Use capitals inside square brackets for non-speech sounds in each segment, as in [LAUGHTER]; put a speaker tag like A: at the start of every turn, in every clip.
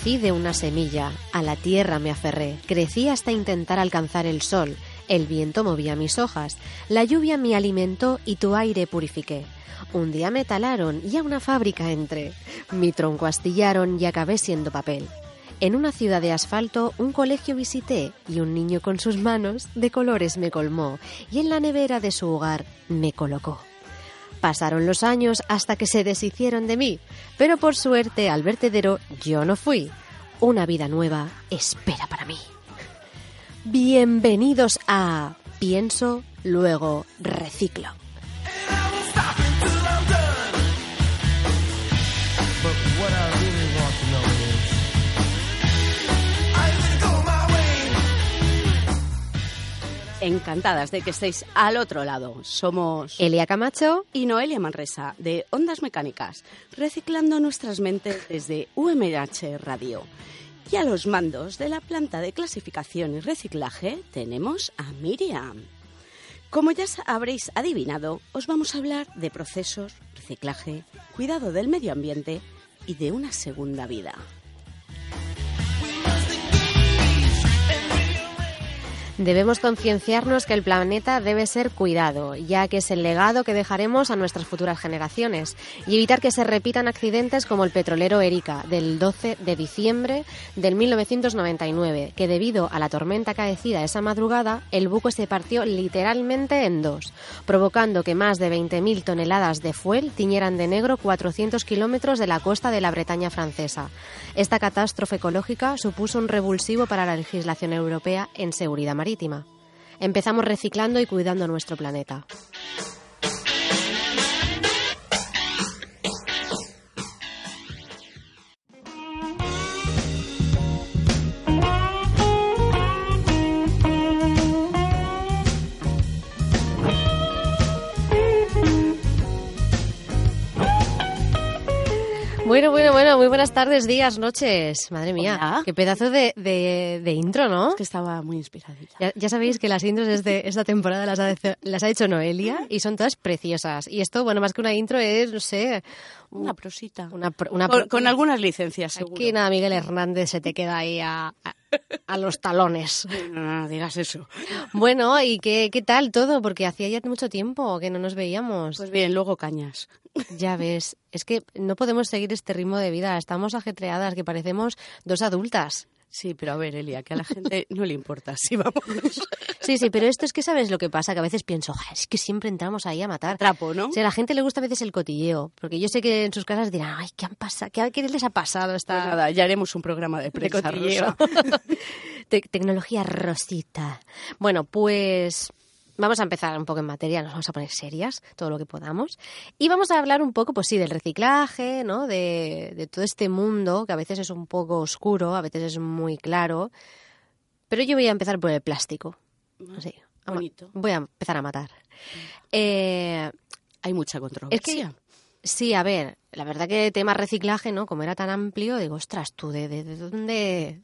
A: Nací de una semilla, a la tierra me aferré, crecí hasta intentar alcanzar el sol, el viento movía mis hojas, la lluvia me alimentó y tu aire purifiqué. Un día me talaron y a una fábrica entré, mi tronco astillaron y acabé siendo papel. En una ciudad de asfalto un colegio visité y un niño con sus manos de colores me colmó y en la nevera de su hogar me colocó. Pasaron los años hasta que se deshicieron de mí, pero por suerte al vertedero yo no fui. Una vida nueva espera para mí. Bienvenidos a Pienso, luego reciclo.
B: Encantadas de que estéis al otro lado. Somos
A: Elia Camacho
B: y Noelia Manresa de Ondas Mecánicas, reciclando nuestras mentes desde UMH Radio. Y a los mandos de la planta de clasificación y reciclaje tenemos a Miriam. Como ya habréis adivinado, os vamos a hablar de procesos, reciclaje, cuidado del medio ambiente y de una segunda vida.
A: Debemos concienciarnos que el planeta debe ser cuidado, ya que es el legado que dejaremos a nuestras futuras generaciones, y evitar que se repitan accidentes como el petrolero Erika del 12 de diciembre del 1999, que debido a la tormenta caecida esa madrugada, el buque se partió literalmente en dos, provocando que más de 20.000 toneladas de fuel tiñeran de negro 400 kilómetros de la costa de la Bretaña francesa. Esta catástrofe ecológica supuso un revulsivo para la legislación europea en seguridad marítima. Empezamos reciclando y cuidando nuestro planeta. Bueno, bueno, bueno, muy buenas tardes, días, noches. Madre mía,
B: Hola.
A: qué pedazo de, de- de intro, ¿no?
B: Es que estaba muy inspiradita.
A: Ya, ya sabéis que las intros de este- [LAUGHS] esta temporada las ha, hecho- las ha hecho Noelia y son todas preciosas. Y esto, bueno, más que una intro es, no sé,
B: Una prosita.
A: una... una
B: con, algunas licencias, seguro.
A: Aquí nada, Miguel Hernández se te queda ahí a, a- a los talones.
B: No, no, no digas eso.
A: Bueno, ¿y qué, qué tal todo? Porque hacía ya mucho tiempo que no nos veíamos.
B: Pues bien, luego cañas.
A: Ya ves, es que no podemos seguir este ritmo de vida. Estamos ajetreadas, que parecemos dos adultas.
B: Sí, pero a ver, Elia, que a la gente [LAUGHS] no le importa si vamos.
A: Sí, sí, pero esto es que sabes lo que pasa, que a veces pienso, "Ja, es que siempre entramos ahí a matar.
B: Trapo, ¿no?
A: O sea, a la gente le gusta a veces el cotilleo, porque yo sé que en sus casas dirán, ay, ¿qué han pasado? ¿Qué, qué les ha pasado esta
B: Pues nada, ya haremos un programa de
A: de
B: prensa rosa. [LAUGHS]
A: Te- tecnología rosita. Bueno, pues vamos a empezar un poco en materia, nos vamos a poner serias, todo lo que podamos. Y vamos a hablar un poco, pues sí, del reciclaje, ¿no? De, de todo este mundo, que a veces es un poco oscuro, a veces es muy claro. Pero yo voy a empezar por el plástico. Así,
B: Bonito.
A: Voy a empezar a matar. Eh,
B: Hay mucha
A: es
B: controversia.
A: que, sí, a ver, la verdad que tema reciclaje, ¿no? Como era tan amplio, digo, ostras, tú, ¿de, de, de dónde...?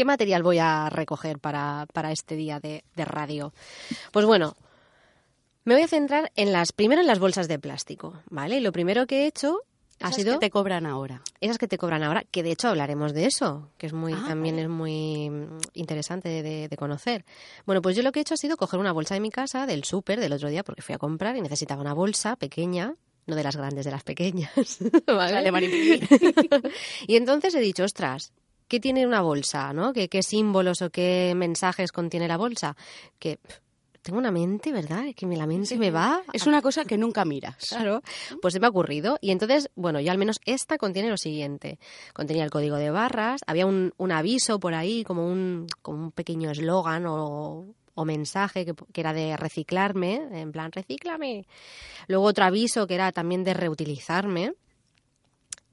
A: ¿Qué material voy a recoger para, para este día de, de radio? Pues bueno, me voy a centrar en las, primero en las bolsas de plástico, ¿vale? Y lo primero que he hecho ha
B: Esas
A: sido
B: que te cobran ahora.
A: esas que te cobran ahora, que de hecho hablaremos de eso, que es muy
B: Ah,
A: también
B: vale.
A: es muy mm, interesante de, de conocer. Bueno, pues yo lo que he hecho ha sido coger una bolsa de mi casa, del súper, del otro día, porque fui a comprar y necesitaba una bolsa pequeña, no de las grandes, de las pequeñas. [LAUGHS] ¿vale? [LAUGHS] Y entonces he dicho, ostras, ¿qué tiene una bolsa? ¿no? ¿Qué, qué símbolos o qué mensajes contiene la bolsa? Que tengo una mente, ¿verdad? Que me- la mente me va.
B: Es una cosa que nunca miras.
A: Claro, pues se me ha ocurrido. Y entonces, bueno, ya al menos esta contiene lo siguiente. Contenía el código de barras, había un, un aviso por ahí, como un, como un pequeño eslogan o, o mensaje que, que era de reciclarme, en plan, recíclame. Luego otro aviso que era también de reutilizarme.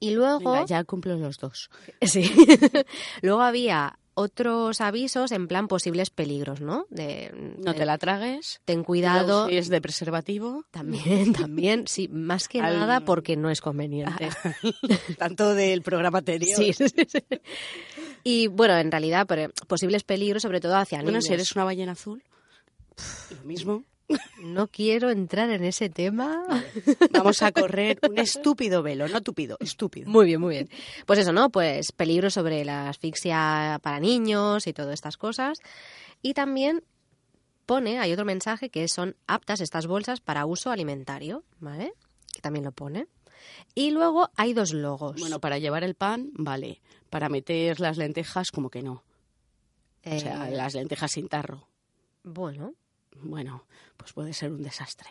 A: Y luego...
B: Venga, ya cumplo los dos. [LAUGHS]
A: Sí. [LAUGHS] luego había otros avisos en plan posibles peligros, ¿no? De,
B: No te la tragues.
A: ten
B: Cuidado. Si es de preservativo.
A: También, [LAUGHS] también, sí, más que
B: Al-
A: nada porque no es conveniente.
B: Tanto del programa anterior.
A: Sí, sí, sí, sí. Y bueno, en realidad, pero posibles peligros, sobre todo hacia
B: Bueno,
A: niños.
B: si eres una ballena azul, lo mismo.
A: No quiero entrar en ese tema.
B: Vamos a correr un estúpido velo, no tupido, estúpido.
A: Muy bien, muy bien. Pues eso, ¿no? Pues peligros sobre la asfixia para niños y todas estas cosas. Y también pone, hay otro mensaje que son aptas estas bolsas para uso alimentario, ¿vale? Que también lo pone. Y luego hay dos logos.
B: Bueno, para llevar el pan, vale. Para meter las lentejas, como que no. O sea,
A: Eh,
B: las lentejas sin tarro.
A: Bueno,
B: Bueno, pues puede ser un desastre.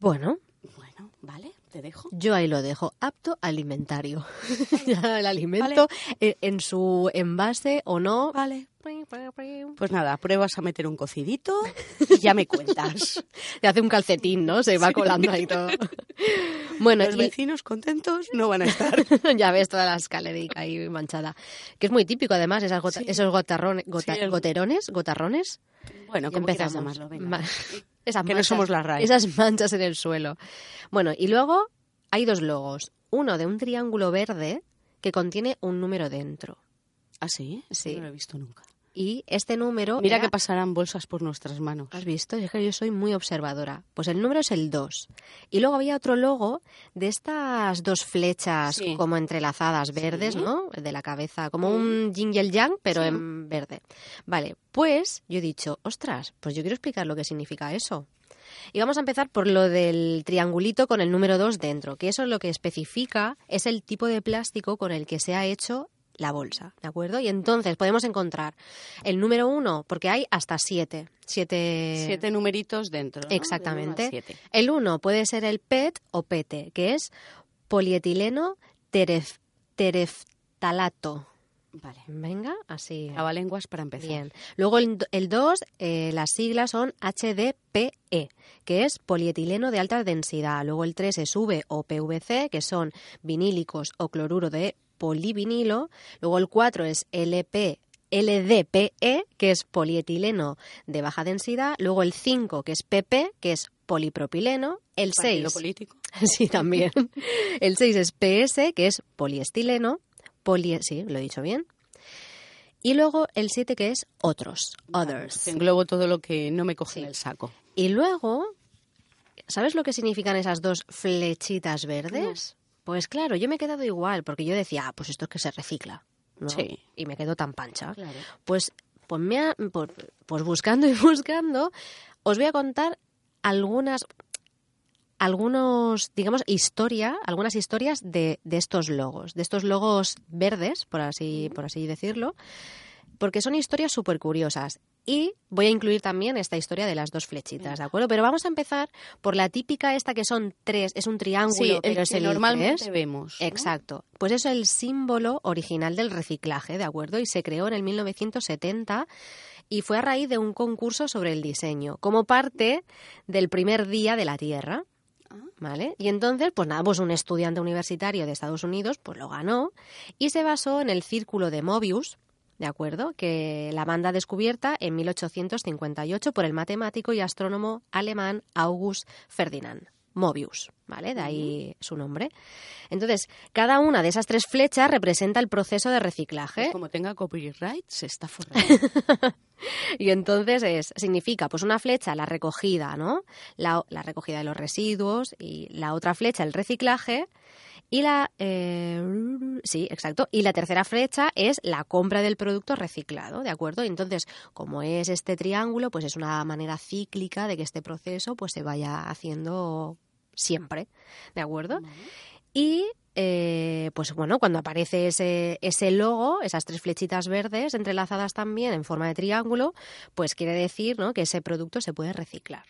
A: bueno,
B: Bueno, vale, te dejo.
A: Yo ahí lo dejo, apto alimentario. [LAUGHS] Ya el alimento eh, en su envase o no.
B: Vale. Pues nada, pruebas a meter un cocidito y ya me cuentas. [LAUGHS]
A: Se hace un calcetín, ¿no? Se va colando ahí todo. [LAUGHS] Bueno,
B: Los
A: y
B: vecinos contentos no van a estar.
A: ya ves toda la escalerica ahí manchada. Que es muy típico además, esas gota-
B: Sí.
A: esos gotarrones, gota-
B: Sí, el-
A: goterones, gotarrones.
B: Bueno, como
A: empezamos.
B: llamarlo, venga.
A: Esas
B: Que no somos la RAE.
A: Esas manchas en el suelo. Bueno, y luego hay dos logos. Uno de un triángulo verde que contiene un número dentro.
B: ¿Ah, sí?
A: Sí.
B: No lo he visto nunca.
A: Y este número.
B: Mira
A: era-
B: que pasarán bolsas por nuestras manos.
A: ¿Has visto? Es que yo soy muy observadora. Pues el número es el 2. Y luego había otro logo de estas dos flechas
B: Sí.
A: como entrelazadas verdes,
B: Sí.
A: ¿no? De la cabeza, como un yin y el yang, pero
B: Sí.
A: en verde. Vale, pues yo he dicho, ostras, pues yo quiero explicar lo que significa eso. Y vamos a empezar por lo del triangulito con el número 2 dentro, que eso lo que especifica es el tipo de plástico con el que se ha hecho la bolsa, ¿de acuerdo? Y entonces podemos encontrar el número 1, porque hay hasta 7. Siete,
B: Siete numeritos dentro.
A: Exactamente.
B: uno siete.
A: El 1 puede ser el PET o PET, que es polietileno teref, tereftalato.
B: Vale.
A: Venga, así.
B: Trabalenguas para empezar.
A: Bien. Luego el 2, las siglas son HDPE, que es polietileno de alta densidad. Luego el 3 es V o PVC, que son vinílicos o cloruro de polivinilo. Luego el 4 es LP. LDPE, que es polietileno de baja densidad. Luego el 5, que es PP, que es polipropileno. El
B: Partido
A: 6,
B: político. [LAUGHS]
A: Sí, también. El 6 es PS, que es poliestileno. Poli sí, lo he dicho bien. Y luego el 7, que es otros, others.
B: Englobo todo lo que no me coge
A: Sí.
B: en el saco.
A: Y luego, ¿sabes lo que significan esas dos flechitas verdes? Pues claro, yo me he quedado igual, porque yo decía, ah, pues esto es que se recicla. ¿no?
B: Sí.
A: Y me quedo tan pancha.
B: Claro.
A: Pues, pues, me ha- pues, pues buscando y [LAUGHS] buscando, os voy a contar algunas, algunos, digamos, historia, algunas historias de, de estos logos, de estos logos verdes, por así, por así decirlo, porque son historias súper curiosas. Y voy a incluir también esta historia de las dos flechitas, ¿de acuerdo? Pero vamos a empezar por la típica esta que son tres, es un triángulo,
B: Sí, el
A: pero es
B: que
A: el
B: normalmente
A: tres.
B: vemos. ¿no?
A: Exacto. Pues eso es el símbolo original del reciclaje, ¿de acuerdo? Y se creó en el 1970 y fue a raíz de un concurso sobre el diseño, como parte del primer día de la Tierra.
B: Ah.
A: ¿Vale? Y entonces, pues nada, pues un estudiante universitario de Estados Unidos pues lo ganó y se basó en el círculo de Mobius, ¿de acuerdo? Que la banda descubierta en 1858 por el matemático y astrónomo alemán August Ferdinand. Mobius, ¿vale? De ahí su nombre. Entonces, cada una de esas tres flechas representa el proceso de reciclaje.
B: Pues como tenga copyright, se está forrando. [LAUGHS]
A: Y entonces es, significa, pues una flecha, la recogida, ¿no? La, la recogida de los residuos y la otra flecha, el reciclaje. Y la, eh, sí, exacto. Y la tercera flecha es la compra del producto reciclado, ¿de acuerdo? Y entonces, como es este triángulo, pues es una manera cíclica de que este proceso pues se vaya haciendo siempre, ¿de acuerdo? Y eh, pues bueno, cuando aparece ese, ese logo, esas tres flechitas verdes entrelazadas también en forma de triángulo, pues quiere decir ¿no? que ese producto se puede reciclar.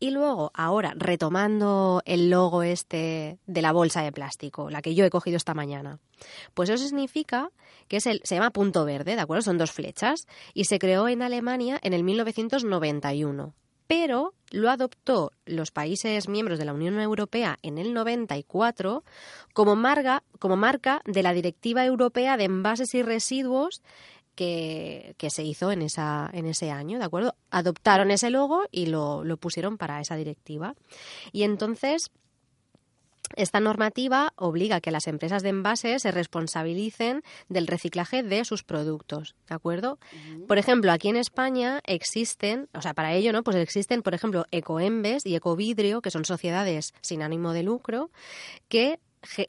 A: Y luego, ahora, retomando el logo este de la bolsa de plástico, la que yo he cogido esta mañana, pues eso significa que es el, se llama punto verde, ¿de acuerdo? Son dos flechas y se creó en Alemania en el 1991 pero lo adoptó los países miembros de la Unión Europea en el 94 como marca, como marca de la Directiva Europea de Envases y Residuos que, se hizo en, esa, en ese año, ¿de acuerdo? Adoptaron ese logo y lo, lo pusieron para esa directiva. Y entonces esta normativa obliga a que las empresas de envases se responsabilicen del reciclaje de sus productos, ¿de acuerdo? Por ejemplo, aquí en España existen, o sea, para ello, ¿no? Pues existen, por ejemplo, Ecoembes y Ecovidrio, que son sociedades sin ánimo de lucro, que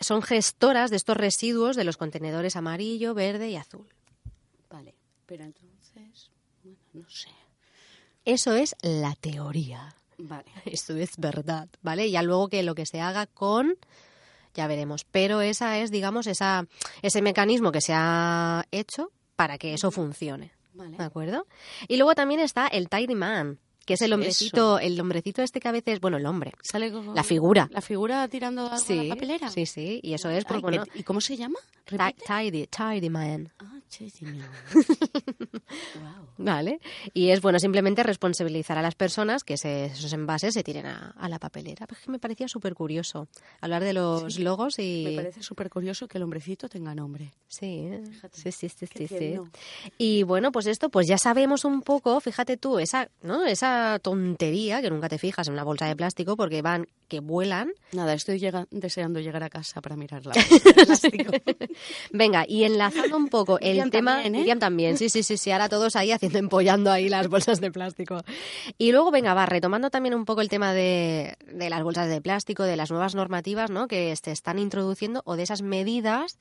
A: son gestoras de estos residuos de los contenedores amarillo, verde y azul.
B: Vale, pero entonces, bueno, no sé.
A: Eso es la teoría.
B: Vale. [LAUGHS]
A: Esto es verdad, ¿vale? Ya luego que lo que se haga con ya veremos, pero esa es, digamos, esa ese mecanismo que se ha hecho para que eso funcione. ¿De acuerdo? Y luego también está el Tidy Man, que es el hombrecito, el hombrecito este que a veces, bueno, el hombre,
B: sale
A: la figura,
B: la figura tirando a la papelera.
A: Sí, sí, y eso es porque,
B: ¿Y cómo se llama?
A: Tidy, tidy man.
B: Ah, [LAUGHS]
A: Vale. Y es bueno simplemente responsabilizar a las personas que esos envases se tiren a, la papelera. Pues me parecía súper curioso hablar de los logos y...
B: Me parece súper curioso que el hombrecito tenga nombre.
A: Sí, sí, sí, sí, sí, Y bueno, pues esto, pues ya sabemos un poco, fíjate tú, esa, ¿no? esa tontería que nunca te fijas en una bolsa de plástico porque van que vuelan.
B: Nada, estoy deseando llegar a casa para mirar la [LAUGHS] bolsa de plástico.
A: Venga, y enlazando un poco el tema...
B: También, ¿eh?
A: también, sí, sí, sí, sí, ahora todos ahí haciendo empollando ahí las bolsas de plástico. Y luego, venga, va, retomando también un poco el tema de, de las bolsas de plástico, de las nuevas normativas ¿no? que se están introduciendo o de esas medidas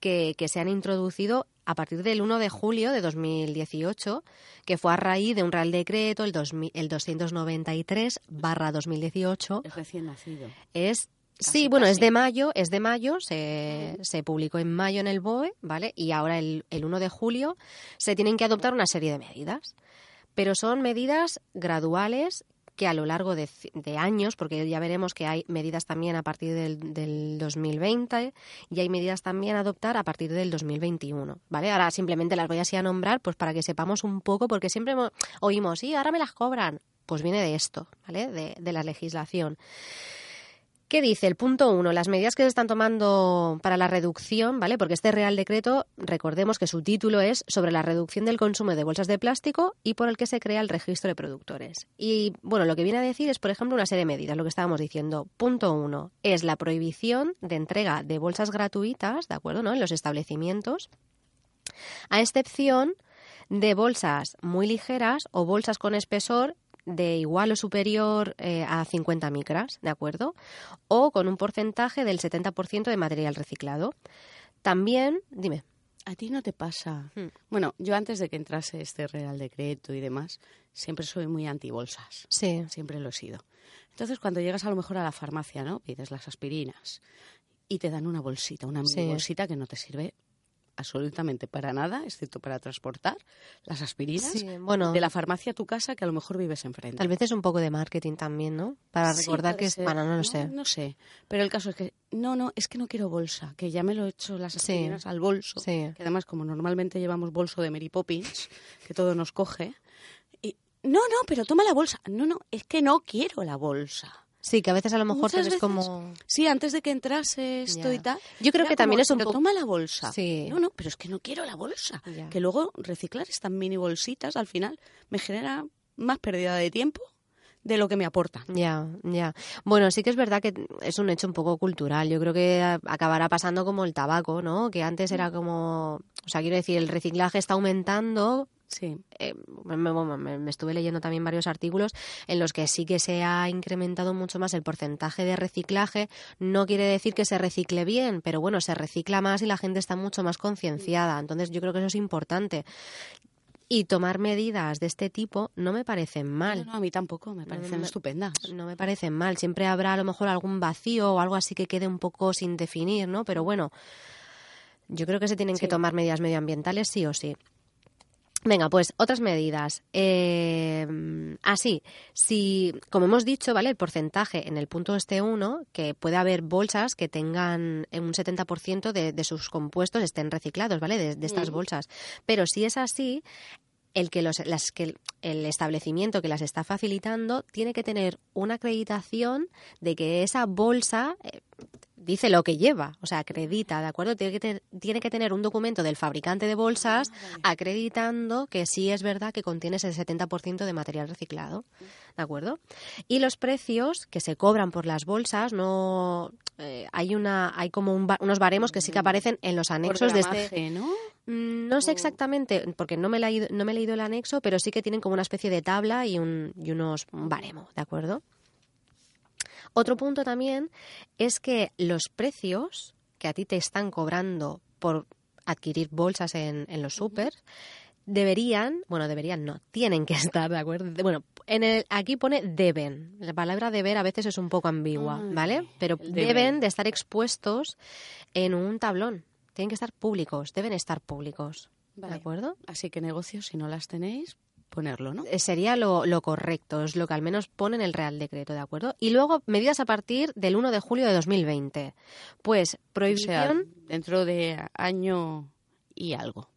A: que, que, se han introducido a partir del 1 de julio de 2018, que fue a raíz de un Real Decreto, el, 2000, el 293 barra 2018.
B: Es recién nacido.
A: Es sí, bueno, es de mayo, es de mayo, se, se, publicó en mayo en el BOE, ¿vale? Y ahora el, el 1 de julio se tienen que adoptar una serie de medidas. Pero son medidas graduales que a lo largo de, de, años, porque ya veremos que hay medidas también a partir del, del, 2020 y hay medidas también a adoptar a partir del 2021, ¿vale? Ahora simplemente las voy así a nombrar pues para que sepamos un poco, porque siempre oímos, sí, ahora me las cobran. Pues viene de esto, ¿vale? De, de la legislación. ¿Qué dice el punto uno? Las medidas que se están tomando para la reducción, ¿vale? Porque este Real Decreto, recordemos que su título es sobre la reducción del consumo de bolsas de plástico y por el que se crea el registro de productores. Y, bueno, lo que viene a decir es, por ejemplo, una serie de medidas, lo que estábamos diciendo. Punto uno es la prohibición de entrega de bolsas gratuitas, ¿de acuerdo? ¿no? En los establecimientos, a excepción de bolsas muy ligeras o bolsas con espesor de igual o superior eh, a 50 micras, ¿de acuerdo? O con un porcentaje del 70% de material reciclado. También, dime.
B: ¿A ti no te pasa? Hmm. Bueno, yo antes de que entrase este Real Decreto y demás, siempre soy muy anti-bolsas.
A: Sí.
B: Siempre lo he sido. Entonces, cuando llegas a lo mejor a la farmacia, ¿no? Pides las aspirinas y te dan una bolsita, una mini bolsita que no te sirve absolutamente para nada, excepto para transportar las aspirinas de la farmacia a tu casa que a lo mejor vives enfrente.
A: Tal vez es un poco de marketing también, ¿no? Para recordar que es... Bueno, no lo sé.
B: No sé, pero el caso es que no, no, es que no quiero bolsa, que ya me lo he hecho las aspirinas al bolso, que además como normalmente llevamos bolso de Mary Poppins, que todo nos coge, y no, no, pero toma la bolsa. No, no, es que no quiero la bolsa.
A: Sí, que a veces a lo mejor te ves como...
B: Sí, antes de que entrase esto y tal.
A: Yo creo que también es un poco...
B: toma la bolsa. Sí. No, no, pero es que no quiero la bolsa. Que luego reciclar estas mini bolsitas al final me genera más pérdida de tiempo de lo que me aporta.
A: Ya, ya. Bueno, sí que es verdad que es un hecho un poco cultural. Yo creo que acabará pasando como el tabaco, ¿no? Que antes era como, o sea, quiero decir, el reciclaje está aumentando,
B: Sí.
A: Eh, me, estuve leyendo también varios artículos en los que sí que se ha incrementado mucho más el porcentaje de reciclaje. No quiere decir que se recicle bien, pero bueno, se recicla más y la gente está mucho más concienciada. Entonces yo creo que eso es importante. Y tomar medidas de este tipo no me parecen mal.
B: No, no, a mí tampoco, me parecen
A: me-
B: estupendas.
A: No me parecen mal. Siempre habrá a lo mejor algún vacío o algo así que quede un poco sin definir, ¿no? Pero bueno, yo creo que se tienen que tomar medidas medioambientales sí o sí. Venga, pues otras medidas. Eh, así, si, como hemos dicho, ¿vale? El porcentaje en el punto este 1, que puede haber bolsas que tengan un 70% de, de sus compuestos estén reciclados, ¿vale? De, de estas
B: Mm.
A: bolsas. Pero si es así, el que los, las que el establecimiento que las está facilitando tiene que tener una acreditación de que esa bolsa eh, dice lo que lleva, o sea, acredita, ¿de acuerdo? Tiene que, te- tiene que tener un documento del fabricante de bolsas acreditando que sí es verdad que contiene ese 70% de material reciclado, ¿de acuerdo? Y los precios que se cobran por las bolsas no eh, hay una hay como un unos baremos que sí que aparecen en los anexos de este
B: ¿no?
A: Mm, No sé exactamente, porque no me, la no me he leído el anexo, pero sí que tienen como una especie de tabla y, un, y unos un baremo, ¿de acuerdo? Otro punto también es que los precios que a ti te están cobrando por adquirir bolsas en, en los súper deberían, bueno, deberían no, tienen que [LAUGHS] estar, ¿de acuerdo? Bueno, en el, aquí pone deben. La palabra deber a veces es un poco ambigua,
B: Ay,
A: ¿vale? Pero
B: deben.
A: de estar expuestos en un tablón. Tienen que estar públicos, deben estar públicos.
B: Vale.
A: ¿De acuerdo?
B: Así que negocios, si no las tenéis, ponerlo, ¿no?
A: Eh, Sería lo, lo correcto, es lo que al menos pone en el Real Decreto, ¿de acuerdo? Y luego, medidas a partir del 1 de julio de 2020. Pues
B: O sea,
A: prohibición,
B: dentro de año y algo.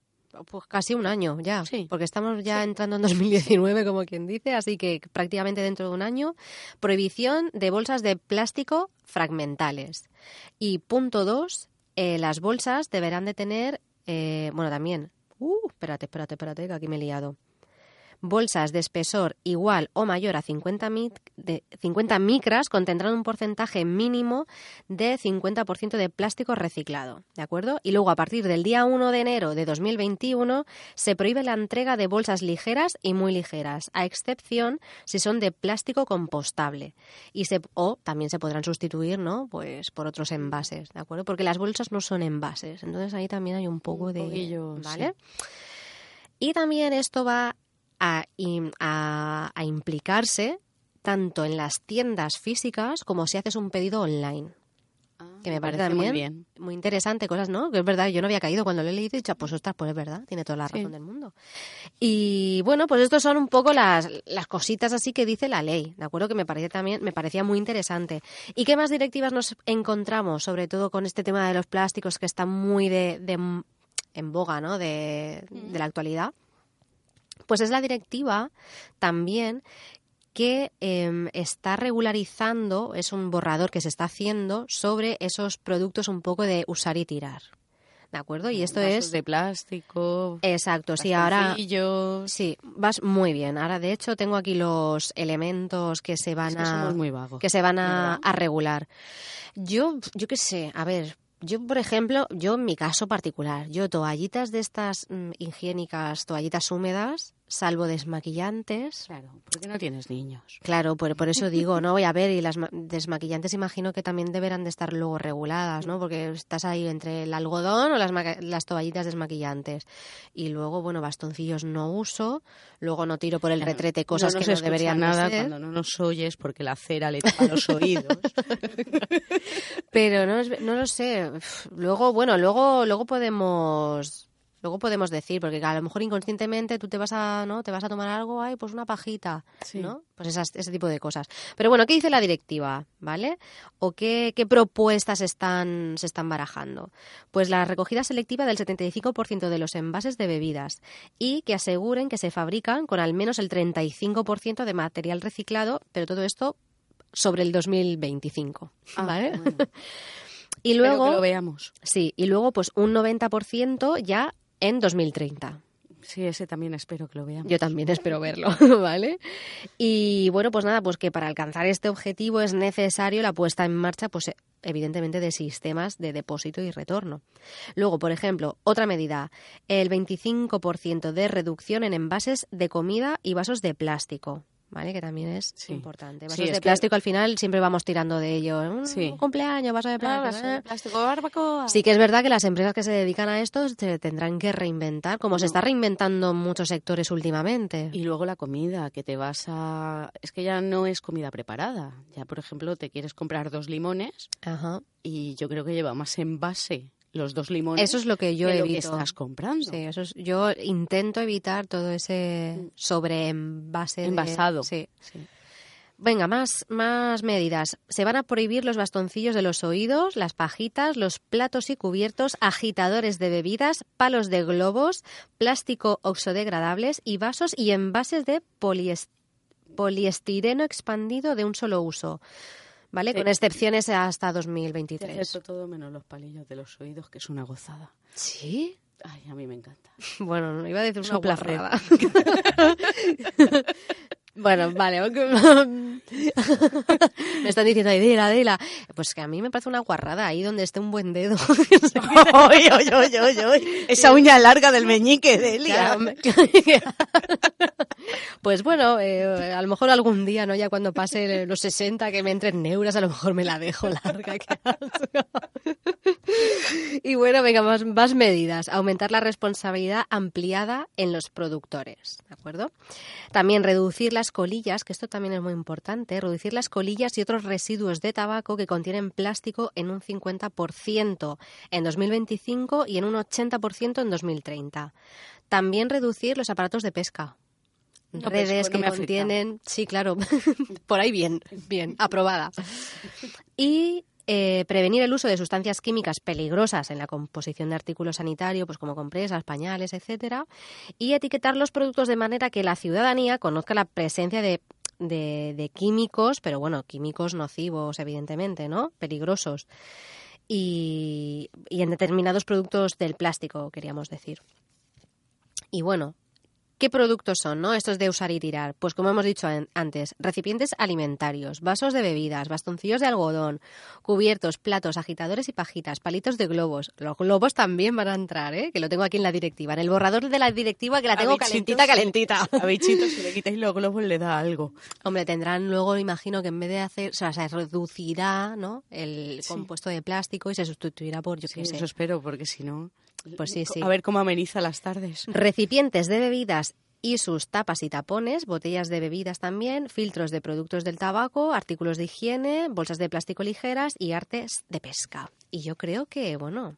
A: Pues casi un año ya,
B: Sí.
A: porque estamos ya entrando en 2019, como quien dice, así que prácticamente dentro de un año. Prohibición de bolsas de plástico fragmentales. Y punto dos, eh, las bolsas deberán de tener, eh, bueno, también, uh, espérate, espérate, espérate, que aquí me he liado. Bolsas de espesor igual o mayor a 50, mic- de 50 micras contendrán un porcentaje mínimo de 50% de plástico reciclado, ¿de acuerdo? Y luego a partir del día 1 de enero de 2021 se prohíbe la entrega de bolsas ligeras y muy ligeras, a excepción si son de plástico compostable y se o también se podrán sustituir, ¿no? Pues por otros envases, ¿de acuerdo? Porque las bolsas no son envases, entonces ahí también hay un poco
B: Un
A: de,
B: poquillo,
A: ¿vale? Y también esto va a, a- a implicarse tanto en las tiendas físicas como si haces un pedido online. Que me parece
B: muy
A: también
B: bien.
A: Muy interesante, cosas, ¿no? Que es verdad, yo no había caído cuando lo he leído y he dicho, pues ostras, pues es verdad, tiene toda la
B: Sí.
A: razón del mundo. Y bueno, pues estos son un poco las, las cositas así que dice la ley, ¿de acuerdo? Que me parece también, me parecía muy interesante. ¿Y qué más directivas nos encontramos, sobre todo con este tema de los plásticos que está muy de, de- en boga, ¿no? De, de la actualidad. Pues es la directiva también que eh, está regularizando, es un borrador que se está haciendo sobre esos productos un poco de usar y tirar. ¿De acuerdo? Y esto
B: Vasos
A: es...
B: de plástico.
A: Exacto, sí, ahora... Sí, vas muy bien. Ahora, de hecho, tengo aquí los elementos que se van
B: Es que
A: a
B: somos muy vagos.
A: que se van a regular. Yo, yo qué sé, a ver, yo por ejemplo, yo en mi caso particular, yo toallitas de estas mm, higiénicas, toallitas húmedas, salvo desmaquillantes.
B: Claro, porque no tienes niños.
A: Claro, por, por eso digo, [LAUGHS] ¿no? Voy a ver, y las ma- desmaquillantes imagino que también deberán de estar luego reguladas, ¿no? Porque estás ahí entre el algodón o las, las toallitas desmaquillantes. Y luego, bueno, bastoncillos no uso, luego no tiro por el
B: Claro,
A: retrete cosas
B: no nos
A: que no deberían de
B: nada cuando no nos oyes porque la cera le tapa los [LAUGHS] oídos.
A: Pero no, no lo sé. Luego, bueno, luego, luego podemos, luego podemos decir, porque a lo mejor inconscientemente tú te vas a, ¿no? Te vas a tomar algo, ay, pues una pajita,
B: Sí.
A: ¿no? Pues esas- ese tipo de cosas. Pero bueno, ¿qué dice la directiva, vale? ¿O qué, qué propuestas están, se están barajando? Pues la recogida selectiva del 75% de los envases de bebidas y que aseguren que se fabrican con al menos el 35% de material reciclado, pero todo esto sobre el 2025,
B: Ah,
A: ¿vale?
B: bueno. [LAUGHS]
A: Y luego,
B: que lo veamos.
A: sí, y luego pues un 90% ya en 2030.
B: Sí, ese también espero que lo veamos.
A: Yo también espero verlo, [LAUGHS] ¿vale? Y bueno, pues nada, pues que para alcanzar este objetivo es necesario la puesta en marcha, pues evidentemente de sistemas de depósito y retorno. Luego, por ejemplo, otra medida, el 25% de reducción en envases de comida y vasos de plástico. ¿Vale? Que también es
B: Sí.
A: importante.
B: Sí,
A: Vasos
B: es
A: de
B: que-
A: plástico al final siempre vamos tirando de ello. Un
B: Sí.
A: cumpleaños, vaso de
B: Ah,
A: plástico. ¿eh?
B: plástico, barbacoa.
A: Sí que es verdad que las empresas que se dedican a esto se tendrán que reinventar, como se está reinventando en muchos sectores últimamente.
B: Y luego la comida, que te vas a... Es que ya no es comida preparada. Ya, por ejemplo, te quieres comprar dos limones
A: Ajá.
B: y yo creo que lleva más envase los dos limones
A: Eso es lo que yo
B: que lo que
A: evito.
B: estás comprando.
A: Sí, eso es- yo intento evitar todo ese sobreenvase. de-
B: Envasado.
A: sí.
B: Sí.
A: Venga, más, más medidas. Se van a prohibir los bastoncillos de los oídos, las pajitas, los platos y cubiertos, agitadores de bebidas, palos de globos, plástico oxodegradables y vasos y envases de polies- poliestireno expandido de un solo uso. ¿Vale?
B: Sí.
A: Con excepciones hasta
B: Te
A: 2023.
B: acepto todo menos los palillos de los oídos, que es una gozada.
A: ¿Sí?
B: Ay, a mí me encanta. [LAUGHS]
A: Bueno, no iba a decir una guarrada. [LAUGHS] [LAUGHS] bueno, [LAUGHS] vale. [LAUGHS] me están diciendo, ahí, dila, dila. Pues que a mí me parece una guarrada ahí donde esté un buen dedo.
B: ¡Oy, oy, oy! Esa uña larga del meñique de Elia. [LAUGHS]
A: Claro, me- pues bueno, eh, a lo mejor algún día, ¿no? Ya cuando pase los 60, que me entren neuras, a lo mejor me la dejo larga. y bueno, venga, más, más medidas. Aumentar la responsabilidad ampliada en los productores, ¿de acuerdo? También reducir las colillas, que esto también es muy importante, reducir las colillas y otros residuos de tabaco que contienen plástico en un 50% en 2025 y en un 80% en 2030. También reducir los aparatos de pesca.
B: No, pero
A: Redes
B: no
A: que
B: me afecta.
A: contienen, sí, claro, [LAUGHS] por ahí bien, bien, aprobada. [LAUGHS] Y eh, prevenir el uso de sustancias químicas peligrosas en la composición de artículos sanitarios, pues como compresas, pañales, etcétera, y etiquetar los productos de manera que la ciudadanía conozca la presencia de, de, químicos, pero bueno, químicos nocivos, evidentemente, ¿no? Peligrosos. Y, y en determinados productos del plástico, queríamos decir. Y bueno, ¿Qué productos son, no? Estos de usar y tirar. Pues como hemos dicho an- antes, recipientes alimentarios, vasos de bebidas, bastoncillos de algodón, cubiertos, platos, agitadores y pajitas, palitos de globos. Los globos también van a entrar, ¿eh? Que lo tengo aquí en la directiva, en el borrador de la directiva que la tengo
B: bichitos.
A: calentita, calentita. [LAUGHS]
B: A si le quitáis los globos, le da algo.
A: Hombre, tendrán luego, imagino que en vez de hacer, o sea, se reducirá, ¿no? El
B: Sí.
A: compuesto de plástico y se sustituirá por, yo
B: Sí,
A: qué sé,
B: eso espero, porque si no...
A: Pues sí, sí.
B: A ver cómo ameniza las tardes.
A: Recipientes de bebidas y sus tapas y tapones, botellas de bebidas también, filtros de productos del tabaco, artículos de higiene, bolsas de plástico ligeras y artes de pesca. Y yo creo que, bueno,